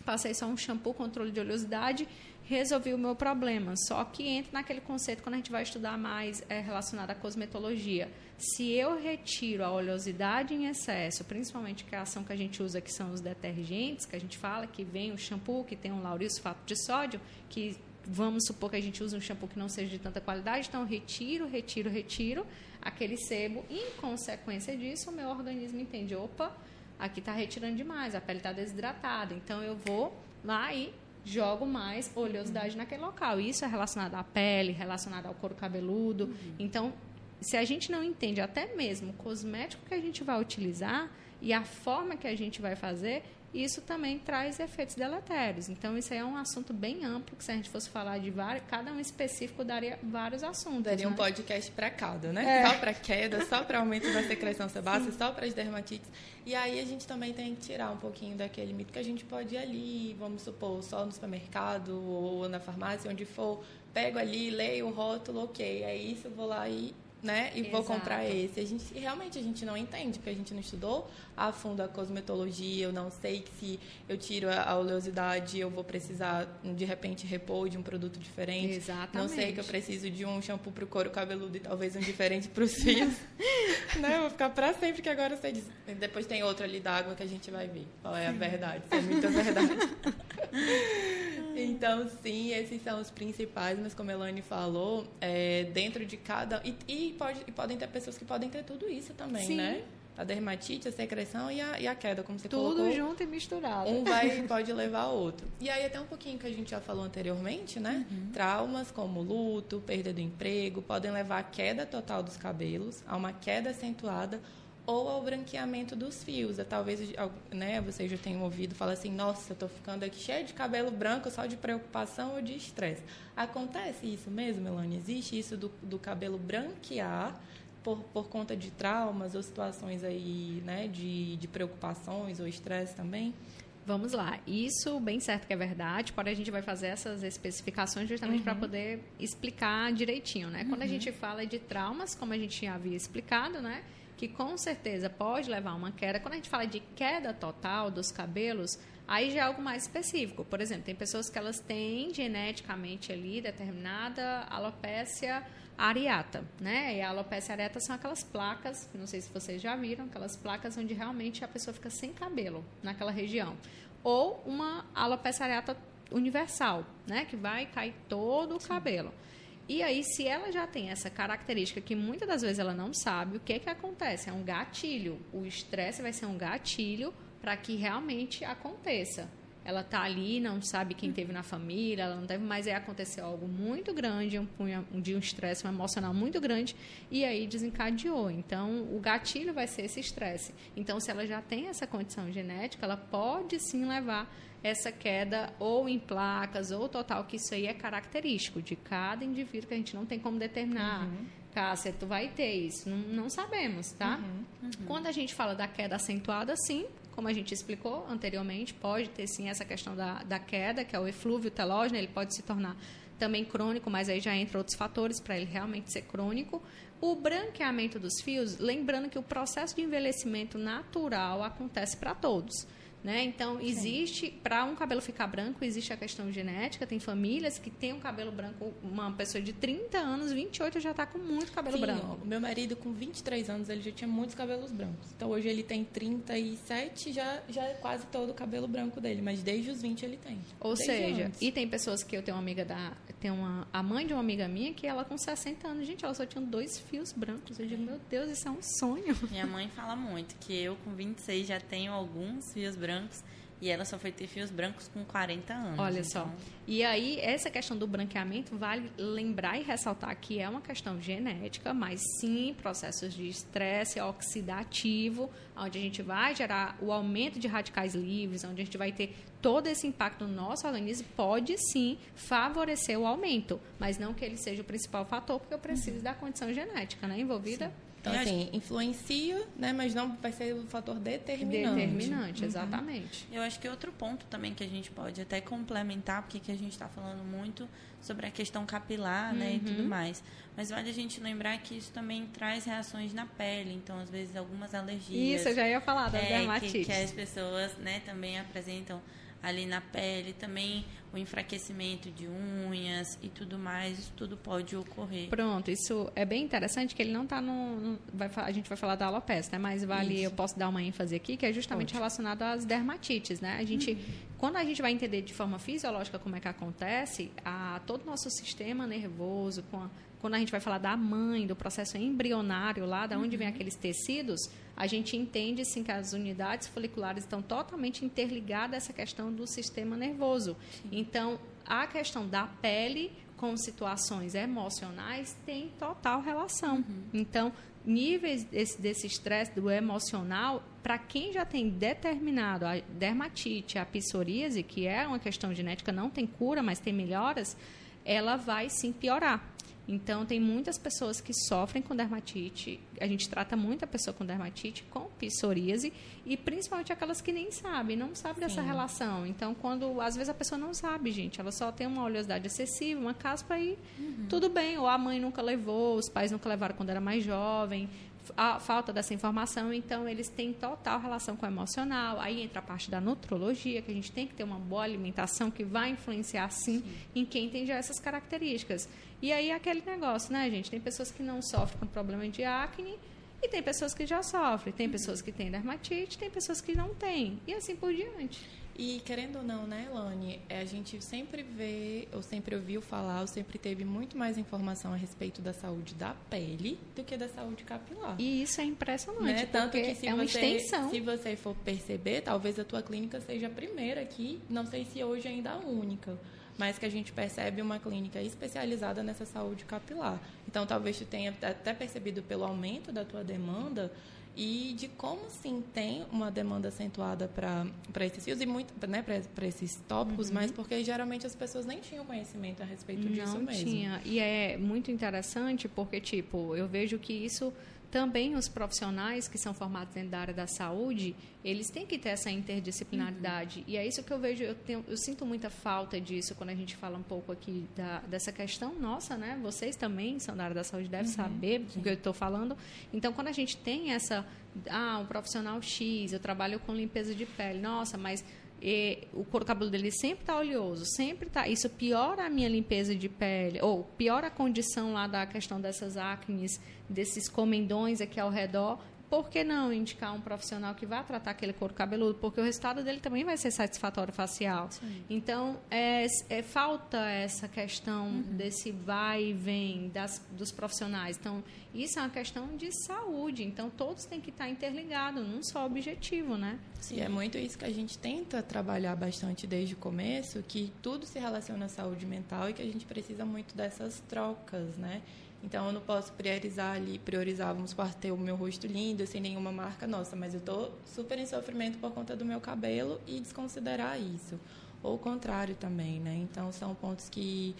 passei só um shampoo, controle de oleosidade, resolvi o meu problema. Só que entra naquele conceito quando a gente vai estudar mais é, relacionado à cosmetologia. Se eu retiro a oleosidade em excesso, principalmente que a ação que a gente usa, que são os detergentes, que a gente fala que vem o shampoo, que tem um laurilsulfato de sódio, que vamos supor que a gente usa um shampoo que não seja de tanta qualidade, então retiro, retiro, retiro aquele sebo. Em consequência disso, o meu organismo entende, opa, aqui está retirando demais, a pele está desidratada, então eu vou lá e jogo mais oleosidade uhum. naquele local. Isso é relacionado à pele, relacionado ao couro cabeludo. Uhum. Então, se a gente não entende até mesmo o cosmético que a gente vai utilizar e a forma que a gente vai fazer, isso também traz efeitos deletérios. Então, isso aí é um assunto bem amplo, que se a gente fosse falar de vários, cada um específico daria vários assuntos. Daria né? um podcast para cada, né? É. Só para queda, só para aumento da secreção sebácea, só para as dermatites. E aí a gente também tem que tirar um pouquinho daquele mito que a gente pode ir ali, vamos supor, só no supermercado ou na farmácia, onde for, pego ali, leio o rótulo, ok, é isso, vou lá e né? E Exato. vou comprar esse. A gente realmente a gente não entende, porque a gente não estudou a fundo a cosmetologia, eu não sei que se eu tiro a oleosidade, eu vou precisar de repente repor de um produto diferente. Exatamente. Não sei que eu preciso de um shampoo para o couro cabeludo e talvez um diferente para os fios. (laughs) né? Eu vou ficar para sempre que agora você diz. Depois tem outro ali d'água que a gente vai ver qual é a verdade. é muita verdade. (laughs) (laughs) Então, sim, esses são os principais, mas como a Elane falou, é, dentro de cada. E, e, pode, e podem ter pessoas que podem ter tudo isso também, sim. né? A dermatite, a secreção e a, e a queda, como você Tudo colocou. Tudo junto e misturado. Um vai, (laughs) pode levar ao outro. E aí, até um pouquinho que a gente já falou anteriormente, né? Uhum. Traumas como luto, perda do emprego, podem levar à queda total dos cabelos, a uma queda acentuada ou ao branqueamento dos fios. Talvez né, vocês já tenham ouvido falar assim, nossa, eu estou ficando aqui cheio de cabelo branco só de preocupação ou de estresse. Acontece isso mesmo, Melanie? Existe isso do, do cabelo branquear por, por conta de traumas ou situações aí, né, de, de preocupações ou estresse também? Vamos lá. Isso bem certo que é verdade, porém a gente vai fazer essas especificações justamente uhum. para poder explicar direitinho, né? Uhum. Quando a uhum. gente fala de traumas, como a gente já havia explicado, né? Que com certeza pode levar a uma queda. Quando a gente fala de queda total dos cabelos, aí já é algo mais específico. Por exemplo, tem pessoas que elas têm geneticamente ali determinada alopecia areata, né? E a alopecia areata são aquelas placas, não sei se vocês já viram, aquelas placas onde realmente a pessoa fica sem cabelo naquela região. Ou uma alopecia areata universal, né? Que vai cair todo o Sim. cabelo. E aí, se ela já tem essa característica que muitas das vezes ela não sabe, o que é que acontece? É um gatilho. O estresse vai ser um gatilho para que realmente aconteça. Ela tá ali, não sabe quem teve na família, ela não deve, mas aí aconteceu algo muito grande, um, dia um estresse um emocional muito grande, e aí desencadeou. Então, o gatilho vai ser esse estresse. Então, se ela já tem essa condição genética, ela pode sim levar essa queda ou em placas ou total, que isso aí é característico de cada indivíduo que a gente não tem como determinar. Uhum. Cássia, tu vai ter isso. Não, não sabemos, tá? Uhum. Uhum. Quando a gente fala da queda acentuada, sim, como a gente explicou anteriormente, pode ter sim essa questão da, da queda, que é o eflúvio telógeno, ele pode se tornar também crônico, mas aí já entra outros fatores para ele realmente ser crônico. O branqueamento dos fios, lembrando que o processo de envelhecimento natural acontece para todos. Né? Então, existe, para um cabelo ficar branco, existe a questão genética. Tem famílias que têm um cabelo branco, uma pessoa de 30 anos, 28 já está com muito cabelo Sim, branco. O meu marido, com 23 anos, ele já tinha muitos cabelos brancos. Então, hoje ele tem 37, já, já é quase todo o cabelo branco dele. Mas desde os 20 ele tem. Ou seja, antes. e tem pessoas que eu tenho uma amiga da. Tem uma, a mãe de uma amiga minha que ela com 60 anos, gente, ela só tinha dois fios brancos. Eu digo, meu Deus, isso é um sonho. Minha mãe fala muito que eu, com 26, já tenho alguns fios brancos brancos. E ela só foi ter fios brancos com 40 anos. Olha então... só. E aí, essa questão do branqueamento, vale lembrar e ressaltar que é uma questão genética, mas sim processos de estresse oxidativo, onde a gente vai gerar o aumento de radicais livres, onde a gente vai ter todo esse impacto no nosso organismo, pode sim favorecer o aumento, mas não que ele seja o principal fator, porque eu preciso uhum. da condição genética né, envolvida. Sim. Então, assim, influencia, né, mas não vai ser o fator determinante. Determinante, uhum. exatamente. Eu acho que outro ponto também que a gente pode até complementar, porque que a gente está falando muito sobre a questão capilar, uhum. né, e tudo uhum. mais. Mas vale a gente lembrar que isso também traz reações na pele, então às vezes algumas alergias. Isso, eu já ia falar da é, dermatite. Que, que as pessoas, né, também apresentam ali na pele, também o enfraquecimento de unhas e tudo mais, isso tudo pode ocorrer. Pronto, isso é bem interessante que ele não está no, no, vai, a gente vai falar da alopecia, né? Mas vale, isso. eu posso dar uma ênfase aqui que é justamente pode. relacionado às dermatites, né? A gente, uhum. quando a gente vai entender de forma fisiológica como é que acontece, a todo o nosso sistema nervoso, a, quando a gente vai falar da mãe, do processo embrionário lá, da onde uhum. vem aqueles tecidos, a gente entende sim que as unidades foliculares estão totalmente interligadas a essa questão do sistema nervoso. Sim. Então, a questão da pele com situações emocionais tem total relação. Uhum. Então, níveis desse estresse do emocional, para quem já tem determinado a dermatite, a psoríase, que é uma questão genética, não tem cura, mas tem melhoras, ela vai sim piorar. Então, tem muitas pessoas que sofrem com dermatite. A gente trata muita pessoa com dermatite, com psoríase, e principalmente aquelas que nem sabem, não sabem dessa relação. Então, quando às vezes a pessoa não sabe, gente, ela só tem uma oleosidade excessiva, uma caspa e uhum. tudo bem. Ou a mãe nunca levou, os pais nunca levaram quando era mais jovem a falta dessa informação, então eles têm total relação com o emocional. Aí entra a parte da nutrologia, que a gente tem que ter uma boa alimentação que vai influenciar sim, sim. em quem tem já essas características. E aí aquele negócio, né, gente? Tem pessoas que não sofrem com problema de acne e tem pessoas que já sofrem, tem pessoas que têm dermatite, tem pessoas que não têm, e assim por diante. E querendo ou não, né, Elane, é, a gente sempre vê, ou sempre ouviu falar, ou sempre teve muito mais informação a respeito da saúde da pele do que da saúde capilar. E isso é impressionante, né? Tanto que se é uma você, extensão. Se você for perceber, talvez a tua clínica seja a primeira aqui, não sei se hoje ainda a única, mas que a gente percebe uma clínica especializada nessa saúde capilar. Então, talvez tu tenha até percebido pelo aumento da tua demanda, e de como sim tem uma demanda acentuada para esses fios e muito né, para esses tópicos, uhum. mas porque geralmente as pessoas nem tinham conhecimento a respeito Não disso mesmo. Não tinha. E é muito interessante porque tipo, eu vejo que isso também os profissionais que são formados dentro da área da saúde, eles têm que ter essa interdisciplinaridade. Uhum. E é isso que eu vejo, eu, tenho, eu, sinto muita falta disso quando a gente fala um pouco aqui da, dessa questão nossa, né? Vocês também são da área da saúde, devem uhum. saber o que eu estou falando. Então, quando a gente tem essa, ah, um profissional X, eu trabalho com limpeza de pele, nossa, mas e o couro cabeludo dele sempre está oleoso, sempre está. Isso piora a minha limpeza de pele, ou piora a condição lá da questão dessas acnes, desses comendões aqui ao redor por que não indicar um profissional que vá tratar aquele couro cabeludo? Porque o resultado dele também vai ser satisfatório facial. Sim. Então, é, é, falta essa questão uhum. desse vai e vem das, dos profissionais. Então, isso é uma questão de saúde. Então, todos têm que estar interligados num só objetivo, né? Sim, é muito isso que a gente tenta trabalhar bastante desde o começo, que tudo se relaciona à saúde mental e que a gente precisa muito dessas trocas, né? Então eu não posso priorizar ali, priorizar, vamos ter o meu rosto lindo, sem nenhuma marca nossa, mas eu estou super em sofrimento por conta do meu cabelo e desconsiderar isso. Ou o contrário também, né? Então são pontos que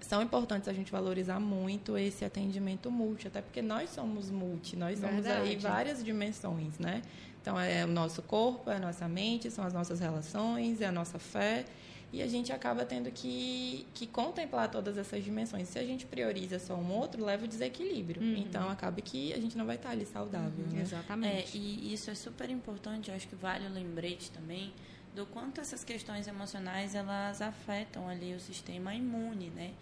são importantes a gente valorizar muito esse atendimento multi, até porque nós somos multi, nós somos Verdade. aí várias dimensões, né? Então é o nosso corpo, é a nossa mente, são as nossas relações, é a nossa fé e a gente acaba tendo que, que contemplar todas essas dimensões. Se a gente prioriza só um outro, leva o desequilíbrio. Uhum. Então, acaba que a gente não vai estar ali saudável. Uhum. Né? Exatamente. É, e isso é super importante, eu acho que vale o lembrete também do quanto essas questões emocionais elas afetam ali o sistema imune, né?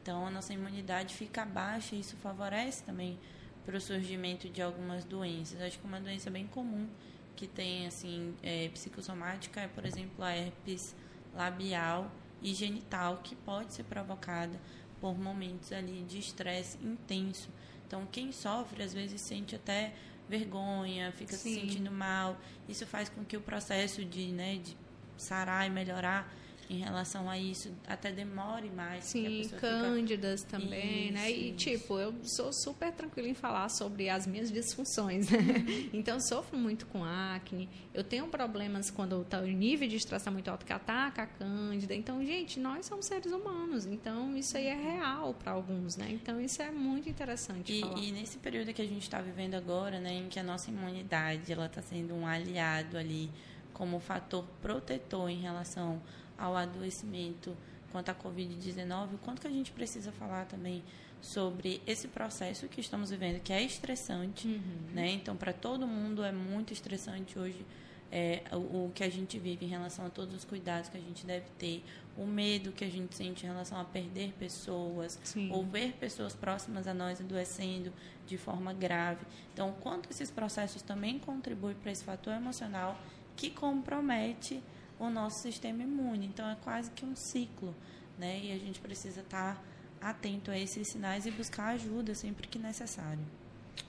Então, a nossa imunidade fica baixa e isso favorece também para o surgimento de algumas doenças. Acho que uma doença bem comum que tem, assim, é, psicossomática é, por exemplo, a herpes labial e genital que pode ser provocada por momentos ali de estresse intenso. Então, quem sofre às vezes sente até vergonha, fica Sim. se sentindo mal. Isso faz com que o processo de, né, de sarar e melhorar em relação a isso até demore mais. Sim, cândidas fica... também, isso, né? E isso. tipo, eu sou super tranquila em falar sobre as minhas disfunções, né? Uhum. (laughs) Então, sofro muito com acne. Eu tenho problemas quando tá, o nível de estresse está muito alto que ataca a cândida. Então, gente, nós somos seres humanos. Então, isso aí é real para alguns, né? Então, isso é muito interessante e, falar. E nesse período que a gente está vivendo agora, né, em que a nossa imunidade ela está sendo um aliado ali como fator protetor em relação ao adoecimento quanto à Covid-19, o quanto que a gente precisa falar também sobre esse processo que estamos vivendo, que é estressante, uhum. né? Então, para todo mundo é muito estressante hoje é, o, o, que a gente vive em relação a todos os cuidados que a gente deve ter, o medo que a gente sente em relação a perder pessoas, Sim. ou ver pessoas próximas a nós adoecendo de forma grave. Então, quanto esses processos também contribuem para esse fator emocional que compromete o nosso sistema imune. Então é quase que um ciclo, né? E a gente precisa estar atento a esses sinais e buscar ajuda sempre que necessário.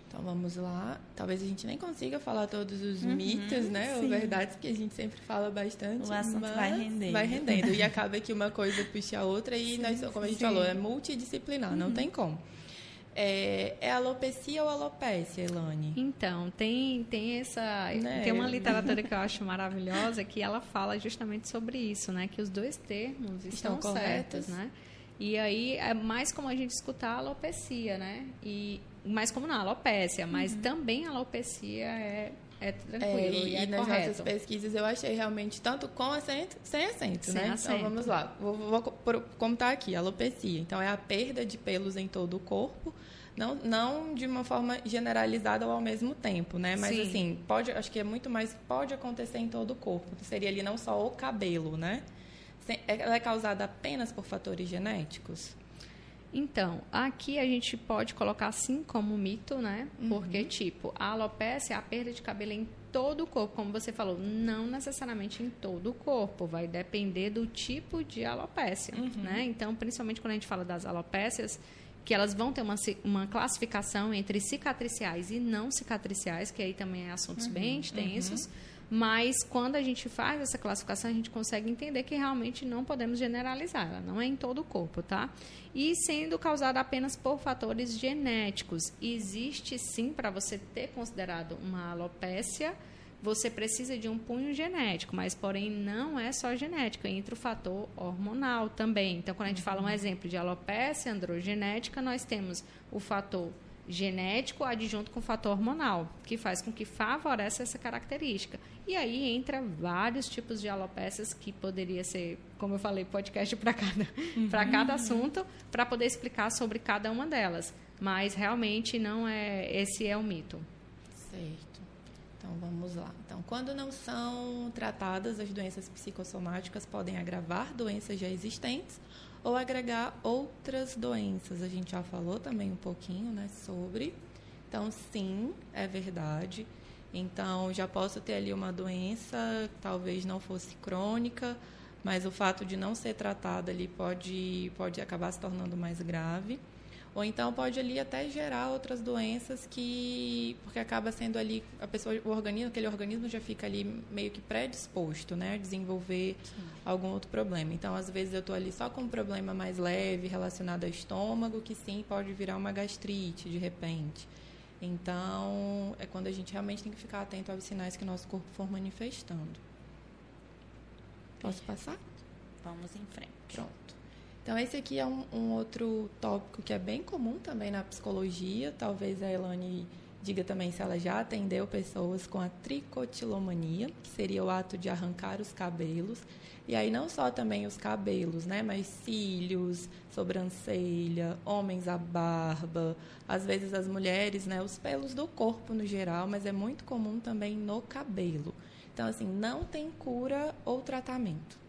Então vamos lá. Talvez a gente nem consiga falar todos os uhum, mitos, né? Sim. Ou verdades que a gente sempre fala bastante. O assunto vai rendendo. Vai rendendo. e (laughs) acaba que uma coisa puxa a outra e sim, nós, como a gente sim. falou, é multidisciplinar, uhum. não tem como. É, é alopecia ou alopécia, Elane? Então, tem, tem essa. Né? Tem uma literatura que eu acho maravilhosa que ela fala justamente sobre isso, né? Que os dois termos estão, estão corretos, né? E aí é mais como a gente escutar a alopecia, né? E mais como na alopecia, mas uhum. também a alopecia é é tranquilo é, e, e, é nas correto. nossas pesquisas eu achei realmente tanto com acento, sem acento, sem né? Acento. Então vamos lá. Vou, vou, contar aqui, alopecia. Então é a perda de pelos em todo o corpo, não, não de uma forma generalizada ou ao mesmo tempo, né? Mas Sim. assim, pode, acho que é muito mais pode acontecer em todo o corpo. Seria ali não só o cabelo, né? Ela é causada apenas por fatores genéticos? Então, aqui a gente pode colocar assim como mito, né? Uhum. Porque, tipo, a alopecia é a perda de cabelo em todo o corpo, como você falou, não necessariamente em todo o corpo, vai depender do tipo de alopecia, uhum. né? Então, principalmente quando a gente fala das alopécias, que elas vão ter uma, uma classificação entre cicatriciais e não cicatriciais, que aí também é assuntos uhum. bem extensos. Uhum mas quando a gente faz essa classificação, a gente consegue entender que realmente não podemos generalizar, ela não é em todo o corpo, tá? E sendo causada apenas por fatores genéticos. Existe sim, para você ter considerado uma alopecia, você precisa de um punho genético, mas porém não é só genético, entra o fator hormonal também. Então, quando a gente fala um uhum. exemplo de alopecia androgenética, nós temos o fator genético adjunto com fator hormonal, que faz com que favoreça essa característica. E aí entra vários tipos de alopecias que poderia ser, como eu falei, podcast para cada, (laughs) uhum. cada assunto, para poder explicar sobre cada uma delas. Mas realmente não é esse é o mito. Certo. Então vamos lá. Então, quando não são tratadas, as doenças psicossomáticas podem agravar doenças já existentes ou agregar outras doenças. A gente já falou também um pouquinho né, sobre. Então, sim, é verdade. Então, já posso ter ali uma doença, talvez não fosse crônica, mas o fato de não ser tratada ali pode, pode acabar se tornando mais grave. Ou então pode ali até gerar outras doenças que porque acaba sendo ali a pessoa o organismo, aquele organismo já fica ali meio que predisposto, né, a desenvolver Sim. algum outro problema. Então, às vezes eu estou ali só com um problema mais leve relacionado ao estômago, que sim pode virar uma gastrite de repente. Então, é quando a gente realmente tem que ficar atento aos sinais que nosso corpo for manifestando. Posso passar? Vamos em frente. Pronto. Então, esse aqui é um, um, outro tópico que é bem comum também na psicologia. Talvez a Elane diga também se ela já atendeu pessoas com a tricotilomania, que seria o ato de arrancar os cabelos. E aí não só também os cabelos, né, mas cílios, sobrancelha, homens a barba, às vezes as mulheres, né, os pelos do corpo no geral, mas é muito comum também no cabelo. Então assim, não tem cura ou tratamento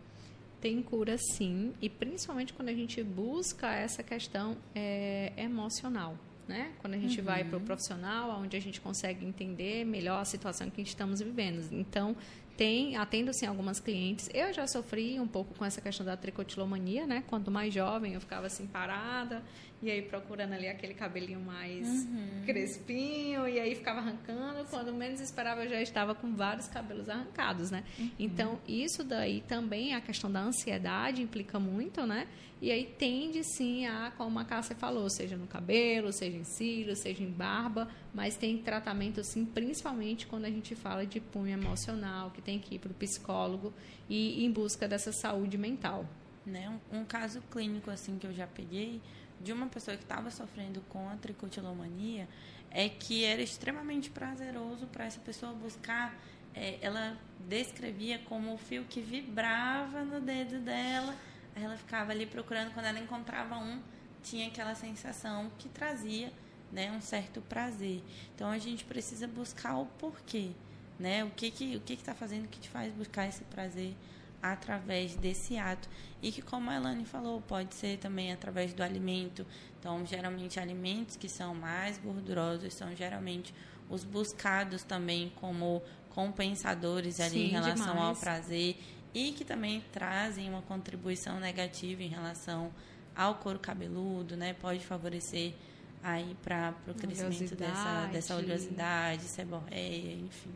tem cura sim, e principalmente quando a gente busca essa questão é, emocional. Né? Quando a gente uhum. vai para o profissional, onde a gente consegue entender melhor a situação que estamos vivendo. Então, tem, atendo sim algumas clientes. Eu já sofri um pouco com essa questão da tricotilomania, né? Quando mais jovem, eu ficava assim parada e aí procurando ali aquele cabelinho mais uhum. crespinho e aí ficava arrancando. Quando menos esperava, eu já estava com vários cabelos arrancados, né? Uhum. Então, isso daí também a questão da ansiedade implica muito, né? E aí tende sim a, como a Cássia falou, seja no cabelo, seja em cílios, seja em barba, mas tem tratamento sim, principalmente quando a gente fala de punho emocional, que tem que ir para o psicólogo e em busca dessa saúde mental. Né? Um, um caso clínico assim que eu já peguei de uma pessoa que estava sofrendo com a tricotilomania é que era extremamente prazeroso para essa pessoa buscar. É, ela descrevia como o fio que vibrava no dedo dela Aí ela ficava ali procurando, quando ela encontrava um, tinha aquela sensação que trazia né, um certo prazer. Então a gente precisa buscar o porquê, né? O que que o que está fazendo que te faz buscar esse prazer através desse ato e que como a Elane falou pode ser também através do alimento. Então geralmente alimentos que são mais gordurosos são geralmente os buscados também como compensadores ali Sim, em relação demais. ao prazer e que também trazem uma contribuição negativa em relação ao couro cabeludo, né? Pode favorecer aí para o crescimento dessa, dessa oleosidade, seborreia, enfim.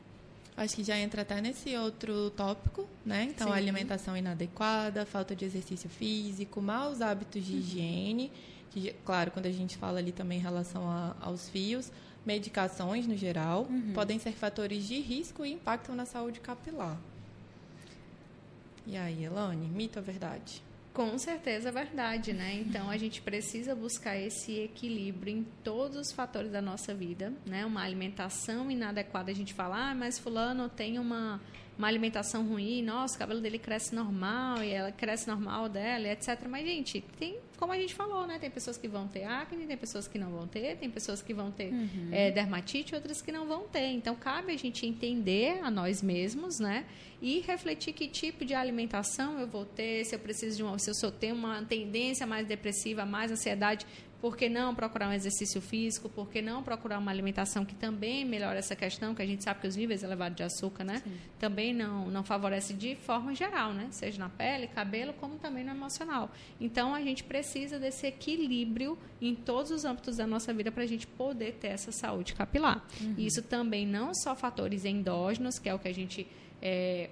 Acho que já entra até nesse outro tópico, né? Então, alimentação inadequada, falta de exercício físico, maus hábitos de uhum. higiene, que, claro, quando a gente fala ali também em relação a, aos fios, medicações no geral, uhum. podem ser fatores de risco e impactam na saúde capilar. E aí, Elane, mito ou verdade? Com certeza é verdade, né? Então a gente precisa buscar esse equilíbrio em todos os fatores da nossa vida, né? Uma alimentação inadequada, a gente fala, ah, mas fulano tem uma uma alimentação ruim, nossa, o cabelo dele cresce normal e ela cresce normal dela, etc. Mas, gente, tem, como a gente falou, né? Tem pessoas que vão ter acne, tem pessoas que não vão ter, tem pessoas que vão ter uhum. é, dermatite, outras que não vão ter. Então, cabe a gente entender a nós mesmos, né? E refletir que tipo de alimentação eu vou ter, se eu preciso de uma, se eu tenho uma tendência mais depressiva, mais ansiedade, por que não procurar um exercício físico? Por que não procurar uma alimentação que também melhora essa questão? Que a gente sabe que os níveis elevados de açúcar, né? Sim. Também não, não favorece de forma geral, né? Seja na pele, cabelo, como também no emocional. Então, a gente precisa desse equilíbrio em todos os âmbitos da nossa vida para a gente poder ter essa saúde capilar. Uhum. Isso também não só fatores endógenos, que é o que a gente... É,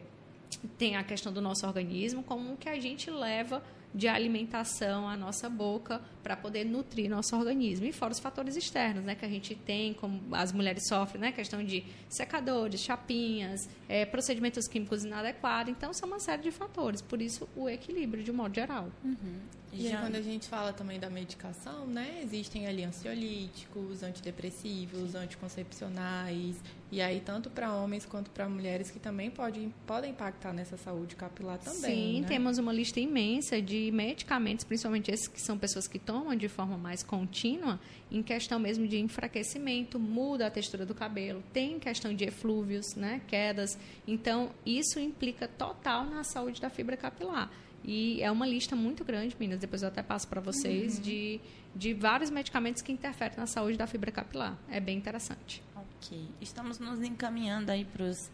tem a questão do nosso organismo, como o que a gente leva de alimentação à nossa boca para poder nutrir nosso organismo. E fora os fatores externos, né, que a gente tem, como as mulheres sofrem, né, questão de secadores, chapinhas, é, procedimentos químicos inadequados. Então, são uma série de fatores. Por isso, o equilíbrio, de modo geral. Uhum. E quando a gente fala também da medicação, né, existem ali ansiolíticos, antidepressivos, anticoncepcionais, e aí tanto para homens quanto para mulheres que também pode, podem impactar nessa saúde capilar também. Sim, né? temos uma lista imensa de medicamentos, principalmente esses que são pessoas que tomam de forma mais contínua, em questão mesmo de enfraquecimento, muda a textura do cabelo, tem questão de eflúvios, né, quedas. Então, isso implica total na saúde da fibra capilar. E é uma lista muito grande, meninas, depois eu até passo para vocês, uhum. de, de vários medicamentos que interferem na saúde da fibra capilar. É bem interessante. Ok. Estamos nos encaminhando aí para os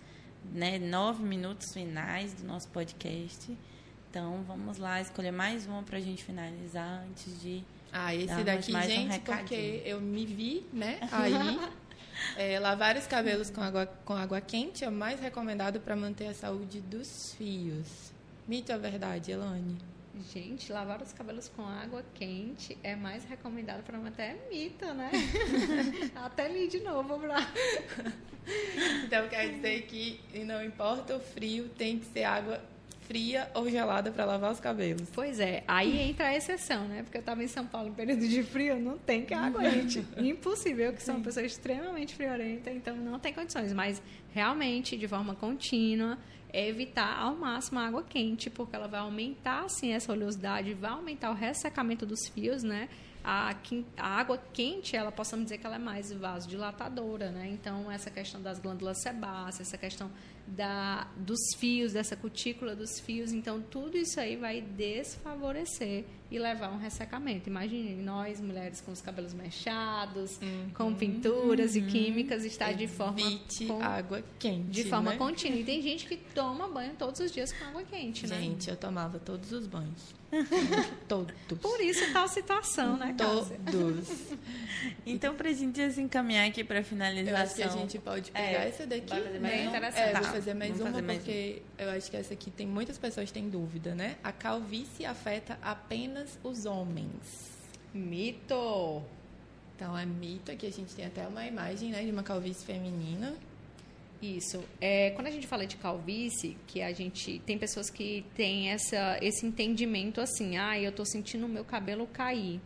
né, nove minutos finais do nosso podcast. Então, vamos lá escolher mais uma para a gente finalizar antes de. Ah, esse daqui, gente, um porque eu me vi, né? Aí. (laughs) é, lavar os cabelos com água, com água quente é o mais recomendado para manter a saúde dos fios. Mito ou verdade, Elane? Gente, lavar os cabelos com água quente é mais recomendado para manter é mito, né? (laughs) Até li de novo, Bra. Então quer dizer que não importa o frio, tem que ser água fria ou gelada para lavar os cabelos. Pois é, aí entra a exceção, né? Porque eu estava em São Paulo em período de frio, não tem que água quente. Impossível, que sou uma pessoa extremamente friorenta, então não tem condições. Mas realmente, de forma contínua, é evitar ao máximo a água quente, porque ela vai aumentar assim essa oleosidade, vai aumentar o ressecamento dos fios, né? A, a, água quente, ela possamos dizer que ela é mais vasodilatadora, né? Então, essa questão das glândulas sebáceas, essa questão da, dos fios, dessa cutícula dos fios. Então, tudo isso aí vai desfavorecer e levar a um ressecamento. Imagine nós, mulheres com os cabelos mechados, uhum. com pinturas uhum. e químicas, estar de forma. Com, água quente. De forma né? contínua. E tem gente que toma banho todos os dias com água quente, né? Gente, eu tomava todos os banhos. (laughs) Todos. Por isso tal situação, né, Cássia? Todos. (laughs) então, para a gente encaminhar aqui para finalização. Eu acho que a gente pode pegar é, essa daqui. Mais Bem interessante. É, vou fazer mais Vamos uma, fazer mais porque um. eu acho que essa aqui tem muitas pessoas que têm dúvida, né? A calvície afeta apenas os homens. Mito! Então, é mito. Aqui a gente tem até uma imagem né, de uma calvície feminina. Isso. É, quando a gente fala de calvície, que a gente tem pessoas que têm essa, esse entendimento assim, ah, eu estou sentindo o meu cabelo cair.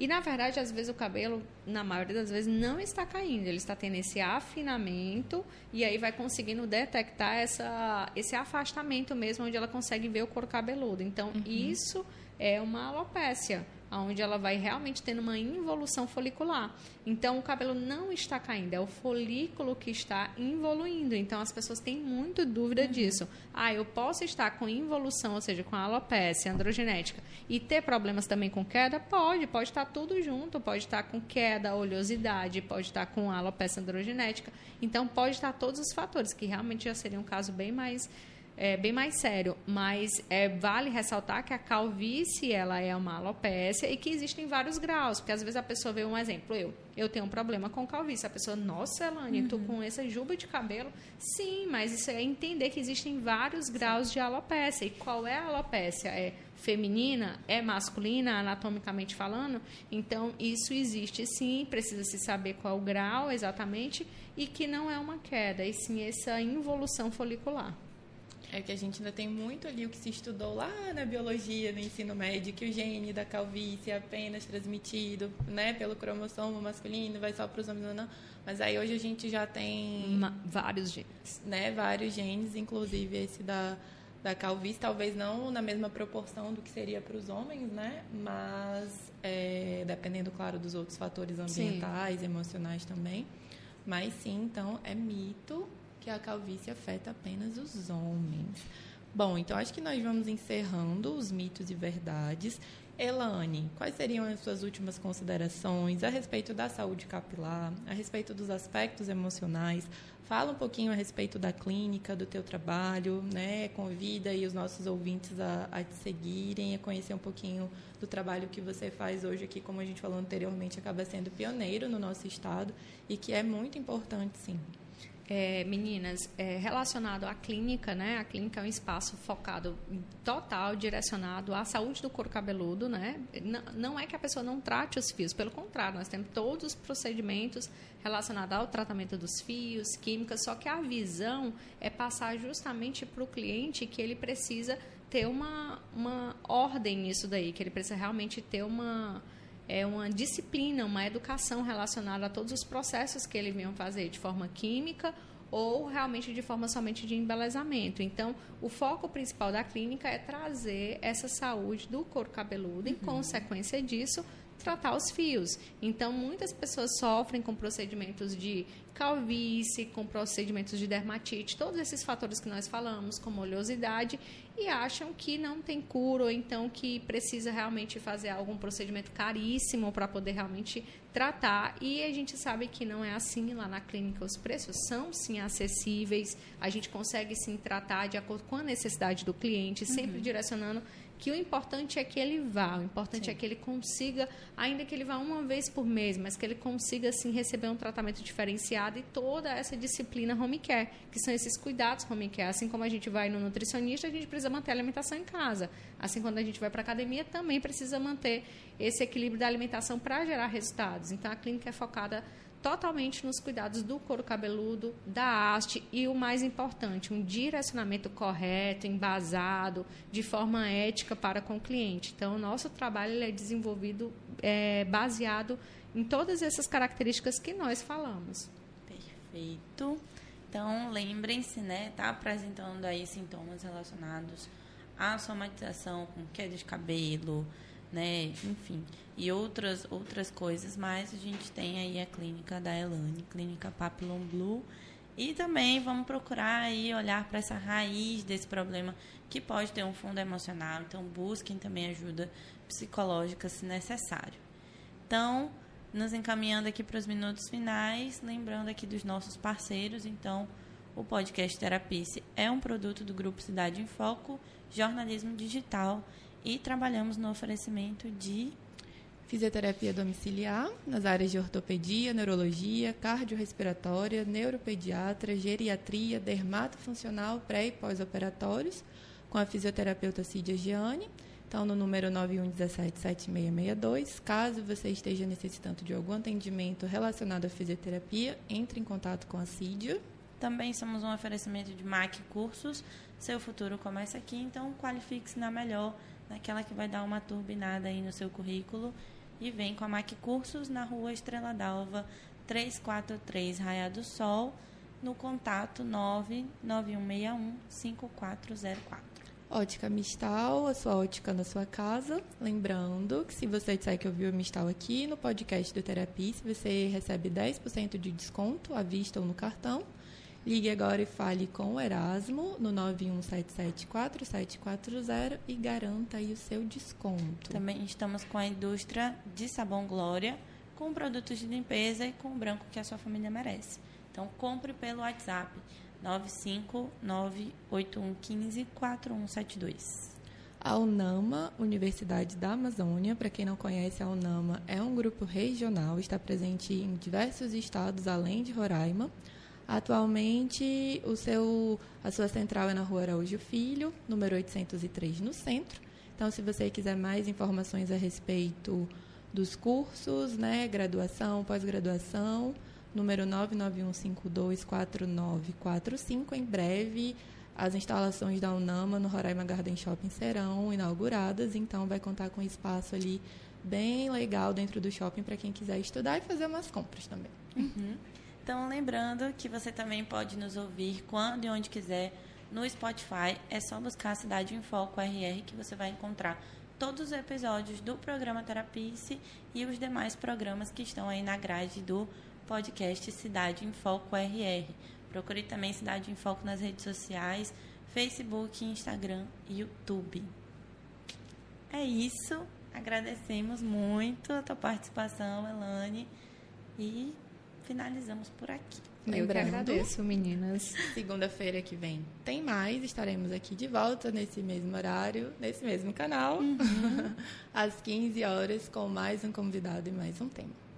E na verdade, às vezes o cabelo, na maioria das vezes, não está caindo, ele está tendo esse afinamento e aí vai conseguindo detectar essa, esse afastamento mesmo, onde ela consegue ver o couro cabeludo. Então, uhum. isso é uma alopécia onde ela vai realmente tendo uma involução folicular. Então, o cabelo não está caindo, é o folículo que está involuindo. Então, as pessoas têm muito dúvida uhum. disso. Ah, eu posso estar com involução, ou seja, com alopecia androgenética, e ter problemas também com queda? Pode, pode estar tudo junto. Pode estar com queda, oleosidade, pode estar com alopecia androgenética. Então, pode estar todos os fatores, que realmente já seria um caso bem mais é bem mais sério, mas é, vale ressaltar que a calvície ela é uma alopécia e que existem vários graus, porque às vezes a pessoa vê um exemplo, eu, eu tenho um problema com calvície, a pessoa, nossa, Elane, uhum. tu com essa juba de cabelo, sim, mas isso é entender que existem vários graus sim. de alopécia, e qual é a alopécia? É feminina, é masculina, anatomicamente falando, então isso existe sim, precisa se saber qual o grau exatamente, e que não é uma queda, e sim essa involução folicular. É que a gente ainda tem muito ali o que se estudou lá na biologia, no ensino médio, que o gene da calvície é apenas transmitido né, pelo cromossomo masculino, vai só para os homens ou não. Mas aí hoje a gente já tem. Uma, vários genes. Né, vários genes, inclusive esse da, da calvície, talvez não na mesma proporção do que seria para os homens, né? Mas é, dependendo, claro, dos outros fatores ambientais, sim. emocionais também. Mas sim, então é mito que a calvície afeta apenas os homens. Bom, então acho que nós vamos encerrando os mitos e verdades. Elane, quais seriam as suas últimas considerações a respeito da saúde capilar, a respeito dos aspectos emocionais? Fala um pouquinho a respeito da clínica, do teu trabalho, né? Convida aí os nossos ouvintes a, a te seguirem, a conhecer um pouquinho do trabalho que você faz hoje aqui, como a gente falou anteriormente, acaba sendo pioneiro no nosso estado e que é muito importante, sim é, meninas, é, relacionado à clínica, né? A clínica é um espaço focado total, direcionado à saúde do couro cabeludo, né? Não, é que a pessoa não trate os fios, pelo contrário, nós temos todos os procedimentos relacionados ao tratamento dos fios, químicas, só que a visão é passar justamente para o cliente que ele precisa ter uma, uma ordem nisso daí, que ele precisa realmente ter uma é uma disciplina, uma educação relacionada a todos os processos que eles vinham fazer de forma química ou realmente de forma somente de embelezamento. Então, o foco principal da clínica é trazer essa saúde do couro cabeludo, uhum. em consequência disso, tratar os fios. Então, muitas pessoas sofrem com procedimentos de calvície, com procedimentos de dermatite, todos esses fatores que nós falamos, como oleosidade, e acham que não tem cura, ou então que precisa realmente fazer algum procedimento caríssimo para poder realmente tratar. E a gente sabe que não é assim lá na clínica. Os preços são sim acessíveis, a gente consegue sim tratar de acordo com a necessidade do cliente, sempre uhum. direcionando que o importante é que ele vá, o importante Sim. é que ele consiga, ainda que ele vá uma vez por mês, mas que ele consiga assim receber um tratamento diferenciado e toda essa disciplina home care, que são esses cuidados home care. Assim como a gente vai no nutricionista, a gente precisa manter a alimentação em casa. Assim, quando a gente vai para a academia, também precisa manter esse equilíbrio da alimentação para gerar resultados. Então, a clínica é focada totalmente nos cuidados do couro cabeludo, da haste e o mais importante, um direcionamento correto, embasado, de forma ética para com o cliente. Então, o nosso trabalho é desenvolvido é, baseado em todas essas características que nós falamos. Perfeito. Então, lembrem-se, né, tá apresentando aí sintomas relacionados à somatização com queda de cabelo, né, enfim, e outras outras coisas, mas a gente tem aí a clínica da Elane, clínica Papillon Blue, e também vamos procurar aí olhar para essa raiz desse problema que pode ter um fundo emocional, então busquem também ajuda psicológica se necessário. Então, nos encaminhando aqui para os minutos finais, lembrando aqui dos nossos parceiros, então o podcast Terapice é um produto do grupo Cidade em Foco, jornalismo digital e trabalhamos no oferecimento de fisioterapia domiciliar nas áreas de ortopedia, neurologia, cardiorrespiratória, neuropediatra, geriatria, dermatofuncional, pré e pós-operatórios, com a fisioterapeuta Cidia Gianni. Então, no número 91177662, caso você esteja necessitando de algum atendimento relacionado à fisioterapia, entre em contato com a Cidia. Também somos um oferecimento de MAC Cursos. Seu futuro começa aqui, então qualifique-se na melhor naquela que vai dar uma turbinada aí no seu currículo. E vem com a MAC Cursos na rua Estrela d'Alva, 343 Raia do Sol, no contato 99161 5404. Ótica Mistal, a sua ótica na sua casa. Lembrando que se você disser que ouviu a Mistal aqui no podcast do Terapice, você recebe 10% de desconto à vista ou no cartão. Ligue agora e fale com o Erasmo no 91774740 e garanta aí o seu desconto. Também estamos com a indústria de sabão Glória, com produtos de limpeza e com o branco que a sua família merece. Então compre pelo WhatsApp 95981154172. A UNAMA, Universidade da Amazônia, para quem não conhece, a UNAMA é um grupo regional, está presente em diversos estados além de Roraima. Atualmente, o seu, a sua central é na Rua Araújo Filho, número 803, no centro. Então, se você quiser mais informações a respeito dos cursos, né, graduação, pós-graduação, número 991524945, em breve as instalações da Unama no Roraima Garden Shopping serão inauguradas, então vai contar com um espaço ali bem legal dentro do shopping para quem quiser estudar e fazer umas compras também. Uhum. Então, lembrando que você também pode nos ouvir quando e onde quiser no Spotify. É só buscar a Cidade em Foco RR que você vai encontrar todos os episódios do programa Terapice e os demais programas que estão aí na grade do podcast Cidade em Foco RR. Procure também Cidade em Foco nas redes sociais, Facebook, Instagram e YouTube. É isso. Agradecemos muito a tua participação, Elane. E finalizamos por aqui. Eu que agradeço, meninas. Segunda-feira que vem tem mais. Estaremos aqui de volta nesse mesmo horário, nesse mesmo canal, uhum. (laughs) às 15 horas, com mais um convidado e mais um tema.